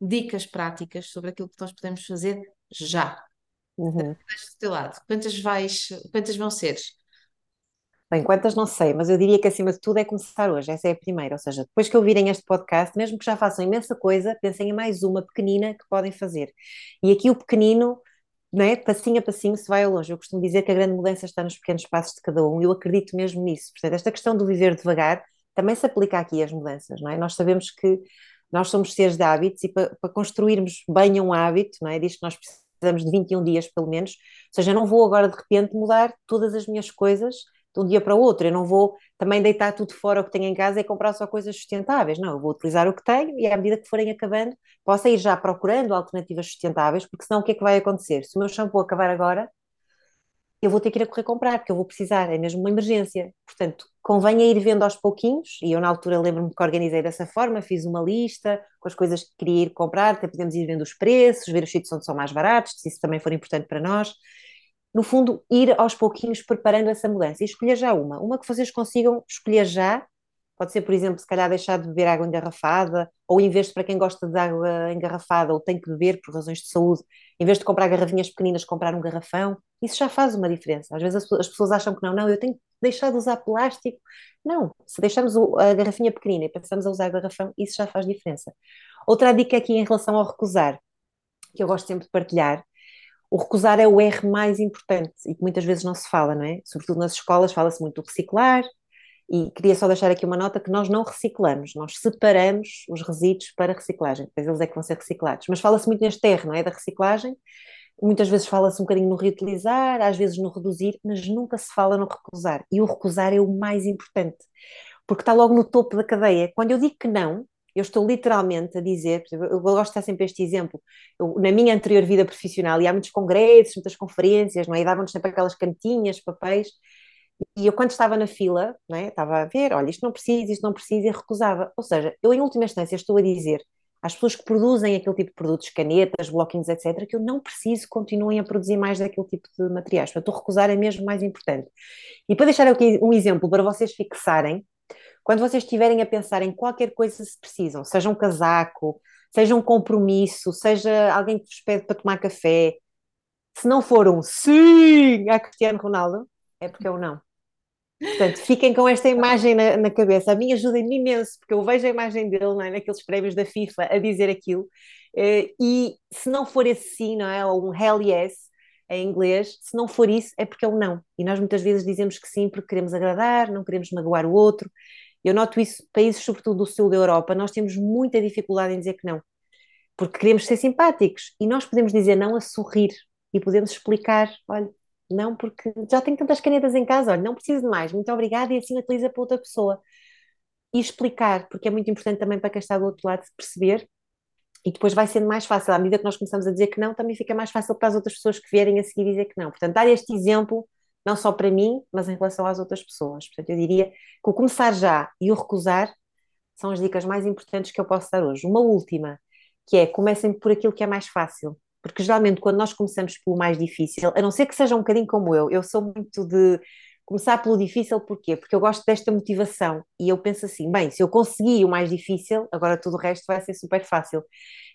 dicas práticas sobre aquilo que nós podemos fazer já. Uhum. do teu lado. Quantas vais, quantas vão ser? Bem, quantas não sei, mas eu diria que acima de tudo é começar hoje, essa é a primeira, ou seja, depois que ouvirem este podcast, mesmo que já façam imensa coisa, pensem em mais uma pequenina que podem fazer. E aqui o pequenino não é? Passinho a passinho se vai ao longe. Eu costumo dizer que a grande mudança está nos pequenos passos de cada um, eu acredito mesmo nisso. Portanto, esta questão do viver devagar também se aplica aqui às mudanças, não é? Nós sabemos que nós somos seres de hábitos e para, para construirmos bem um hábito, não é? Diz que nós precisamos de 21 dias pelo menos, ou seja, eu não vou agora de repente mudar todas as minhas coisas de um dia para o outro. Eu não vou também deitar tudo fora o que tenho em casa e comprar só coisas sustentáveis. Não, eu vou utilizar o que tenho e à medida que forem acabando, posso ir já procurando alternativas sustentáveis, porque senão o que é que vai acontecer? Se o meu shampoo acabar agora, eu vou ter que ir a correr comprar, porque eu vou precisar, é mesmo uma emergência. Portanto, convém ir vendo aos pouquinhos, e eu na altura lembro-me que organizei dessa forma, fiz uma lista com as coisas que queria ir comprar, até podemos ir vendo os preços, ver os sítios onde são mais baratos, se isso também for importante para nós no fundo, ir aos pouquinhos preparando essa mudança e escolher já uma. Uma que vocês consigam escolher já. Pode ser, por exemplo, se calhar deixar de beber água engarrafada, ou em vez de, para quem gosta de água engarrafada ou tem que beber por razões de saúde, em vez de comprar garrafinhas pequeninas, comprar um garrafão. Isso já faz uma diferença. Às vezes as pessoas acham que não, não, eu tenho que deixar de usar plástico. Não, se deixarmos a garrafinha pequenina e passamos a usar garrafão, isso já faz diferença. Outra dica aqui em relação ao recusar, que eu gosto sempre de partilhar, o recusar é o R mais importante e que muitas vezes não se fala, não é? Sobretudo nas escolas fala-se muito do reciclar e queria só deixar aqui uma nota que nós não reciclamos, nós separamos os resíduos para reciclagem, depois eles é que vão ser reciclados. Mas fala-se muito neste R, não é? Da reciclagem, muitas vezes fala-se um bocadinho no reutilizar, às vezes no reduzir, mas nunca se fala no recusar. E o recusar é o mais importante, porque está logo no topo da cadeia. Quando eu digo que não, eu estou literalmente a dizer, eu gosto de dar sempre este exemplo, eu, na minha anterior vida profissional, e há muitos congressos, muitas conferências, não é? E davam-nos sempre aquelas cantinhas, papéis, e eu quando estava na fila, não é? estava a ver, olha, isto não precisa, isto não precisa, e recusava. Ou seja, eu em última instância estou a dizer às pessoas que produzem aquele tipo de produtos, canetas, bloquinhos, etc., que eu não preciso continuem a produzir mais daquele tipo de materiais. Portanto, recusar é mesmo mais importante. E para deixar aqui um exemplo para vocês fixarem, quando vocês estiverem a pensar em qualquer coisa se precisam, seja um casaco, seja um compromisso, seja alguém que vos pede para tomar café, se não for um sim a Cristiano Ronaldo, é porque eu não. Portanto, fiquem com esta imagem na, na cabeça. A mim ajuda-me imenso, porque eu vejo a imagem dele não é, naqueles prémios da FIFA a dizer aquilo. Eh, e se não for esse sim, não é? Ou um hell yes em inglês, se não for isso, é porque é um não. E nós muitas vezes dizemos que sim porque queremos agradar, não queremos magoar o outro. Eu noto isso, países sobretudo do sul da Europa, nós temos muita dificuldade em dizer que não, porque queremos ser simpáticos e nós podemos dizer não a sorrir e podemos explicar, olha, não porque já tenho tantas canetas em casa, olha, não preciso de mais, muito obrigada, e assim utiliza para outra pessoa. E explicar, porque é muito importante também para quem está do outro lado perceber, e depois vai sendo mais fácil, à medida que nós começamos a dizer que não, também fica mais fácil para as outras pessoas que vierem a seguir dizer que não. Portanto, dar este exemplo, não só para mim, mas em relação às outras pessoas. Portanto, eu diria que o começar já e o recusar são as dicas mais importantes que eu posso dar hoje. Uma última, que é comecem por aquilo que é mais fácil. Porque geralmente quando nós começamos pelo mais difícil, a não ser que seja um bocadinho como eu, eu sou muito de começar pelo difícil, porquê? Porque eu gosto desta motivação e eu penso assim, bem, se eu consegui o mais difícil, agora tudo o resto vai ser super fácil.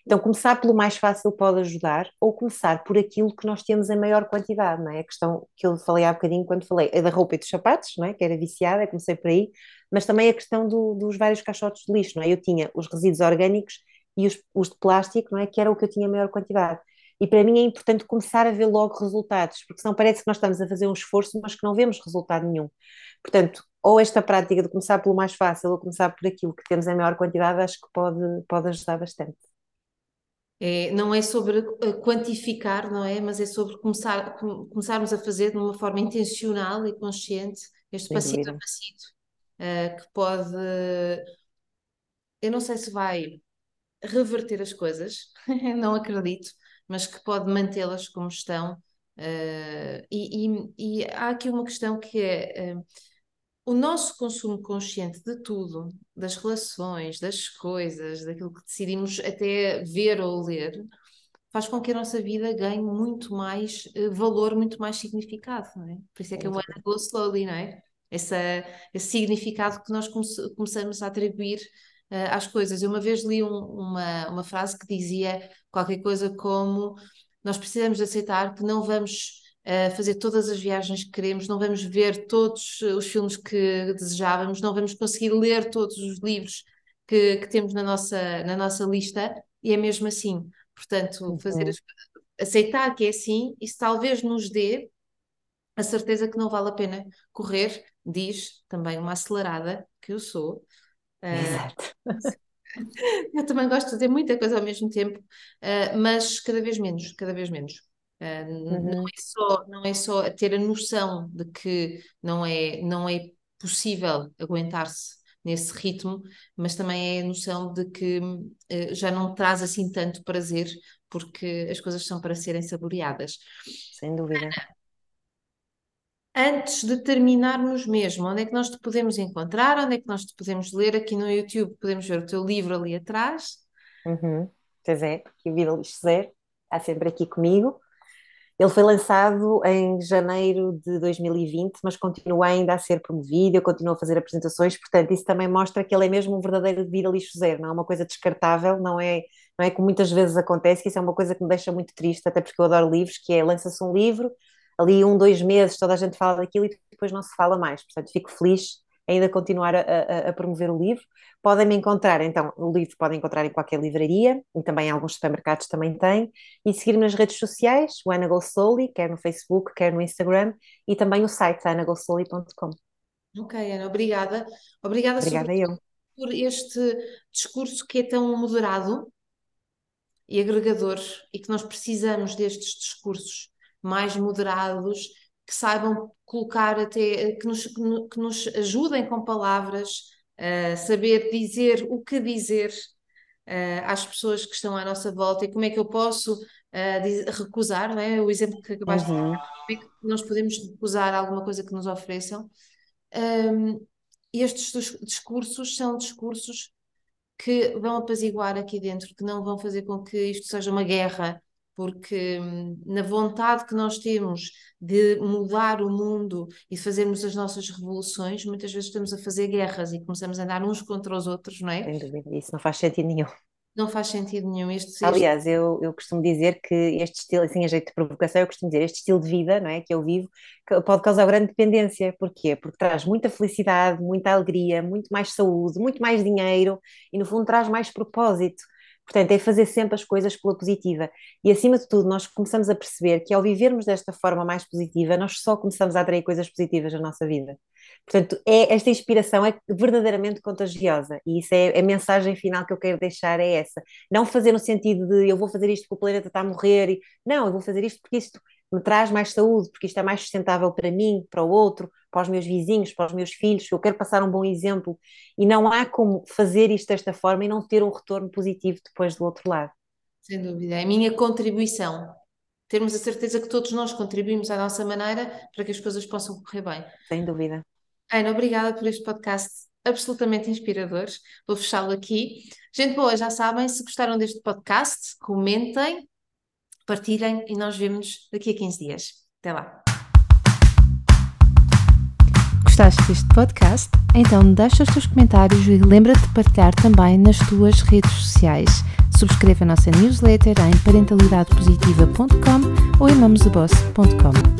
Então, começar pelo mais fácil pode ajudar, ou começar por aquilo que nós temos em maior quantidade, não é? A questão que eu falei há bocadinho quando falei é da roupa e dos sapatos, não é? Que era viciada, comecei por aí, mas também a questão do, dos vários caixotes de lixo, não é? Eu tinha os resíduos orgânicos e os, os de plástico, não é? Que era o que eu tinha em maior quantidade. E para mim é importante começar a ver logo resultados, porque senão parece que nós estamos a fazer um esforço, mas que não vemos resultado nenhum. Portanto, ou esta prática de começar pelo mais fácil ou começar por aquilo que temos em maior quantidade, acho que pode, pode ajudar bastante. É, não é sobre quantificar, não é? Mas é sobre começar, começarmos a fazer de uma forma intencional e consciente este passito a passito, uh, que pode. Eu não sei se vai reverter as coisas, não acredito, mas que pode mantê-las como estão. Uh, e, e, e, há aqui uma questão que é uh, o nosso consumo consciente de tudo, das relações, das coisas, daquilo que decidimos até ver ou ler, faz com que a nossa vida ganhe muito mais uh, valor, muito mais significado, não é? Por isso é que é o Go Slowly, não é? Essa, esse significado que nós come começamos a atribuir uh, às coisas. Eu uma vez li um, uma, uma frase que dizia qualquer coisa como nós precisamos aceitar que não vamos uh, fazer todas as viagens que queremos, não vamos ver todos os filmes que desejávamos, não vamos conseguir ler todos os livros que, que temos na nossa, na nossa lista, e é mesmo assim. Portanto, fazer uhum. aceitar que é assim, isso talvez nos dê a certeza que não vale a pena correr, diz também uma acelerada que eu sou, Exato. Eu também gosto de fazer muita coisa ao mesmo tempo, uh, mas cada vez menos, cada vez menos. Uh, uhum. não, é só, não é só ter a noção de que não é, não é possível aguentar-se nesse ritmo, mas também é a noção de que uh, já não traz assim tanto prazer, porque as coisas são para serem saboreadas. Sem dúvida antes de terminarmos mesmo, onde é que nós te podemos encontrar? Onde é que nós te podemos ler? Aqui no YouTube podemos ver o teu livro ali atrás. Uhum. Pois é, que o Vida Zero está sempre aqui comigo. Ele foi lançado em janeiro de 2020, mas continua ainda a ser promovido, eu continuo a fazer apresentações, portanto, isso também mostra que ele é mesmo um verdadeiro vida lixo zero, não é uma coisa descartável, não é, não é como muitas vezes acontece, que isso é uma coisa que me deixa muito triste, até porque eu adoro livros, que é lança-se um livro, ali um, dois meses, toda a gente fala daquilo e depois não se fala mais. Portanto, fico feliz ainda continuar a, a, a, promover o livro. Podem me encontrar, então, o livro podem encontrar em qualquer livraria, e também em alguns supermercados também tem, e seguir-me nas redes sociais, o Ana Go Slowly, quer no Facebook, quer no Instagram, e também o site anagoslowly.com. Ok, Ana, obrigada. Obrigada, obrigada eu. por este discurso que é tão moderado e agregador, e que nós precisamos destes discursos mais moderados, que saibam colocar até, que nos, que nos ajudem com palavras, a saber dizer o que dizer uh, às pessoas que estão à nossa volta e como é que eu posso uh, recusar, não é? O exemplo que acabaste uhum. de como é que nós podemos recusar alguma coisa que nos ofereçam. Um, estes discursos são discursos que vão apaziguar aqui dentro, que não vão fazer com que isto seja uma guerra, porque na vontade que nós temos de mudar o mundo e fazermos as nossas revoluções, muitas vezes estamos a fazer guerras e começamos a andar uns contra os outros, não é? Sem dúvida, isso não faz sentido nenhum. Não faz sentido nenhum. Este, Aliás, eu, eu costumo dizer que este estilo, assim, a jeito de provocação, eu costumo dizer, este estilo de vida, não é, que eu vivo, pode causar grande dependência. Porquê? Porque traz muita felicidade, muita alegria, muito mais saúde, muito mais dinheiro e, no fundo, traz mais propósito. Portanto, é fazer sempre as coisas pela positiva. E acima de tudo, nós começamos a perceber que ao vivermos desta forma mais positiva, nós só começamos a atrair coisas positivas na nossa vida. Portanto, é, esta inspiração é verdadeiramente contagiosa. E isso é a mensagem final que eu quero deixar: é essa. Não fazer no sentido de eu vou fazer isto porque o planeta está a morrer. E, não, eu vou fazer isto porque isto me traz mais saúde, porque isto é mais sustentável para mim, para o outro, para os meus vizinhos, para os meus filhos, eu quero passar um bom exemplo e não há como fazer isto desta forma e não ter um retorno positivo depois do outro lado. Sem dúvida, é a minha contribuição. Termos a certeza que todos nós contribuímos à nossa maneira para que as coisas possam correr bem. Sem dúvida. Ana, obrigada por este podcast absolutamente inspirador. Vou fechá-lo aqui. Gente boa, já sabem, se gostaram deste podcast, comentem, partilhem e nós vemos daqui a 15 dias. Até lá. Gostaste deste podcast? Então deixa os teus comentários e lembra-te de partilhar também nas tuas redes sociais. Subscreva a nossa newsletter em parentalidadepositiva.com ou em mamosdaboss.com.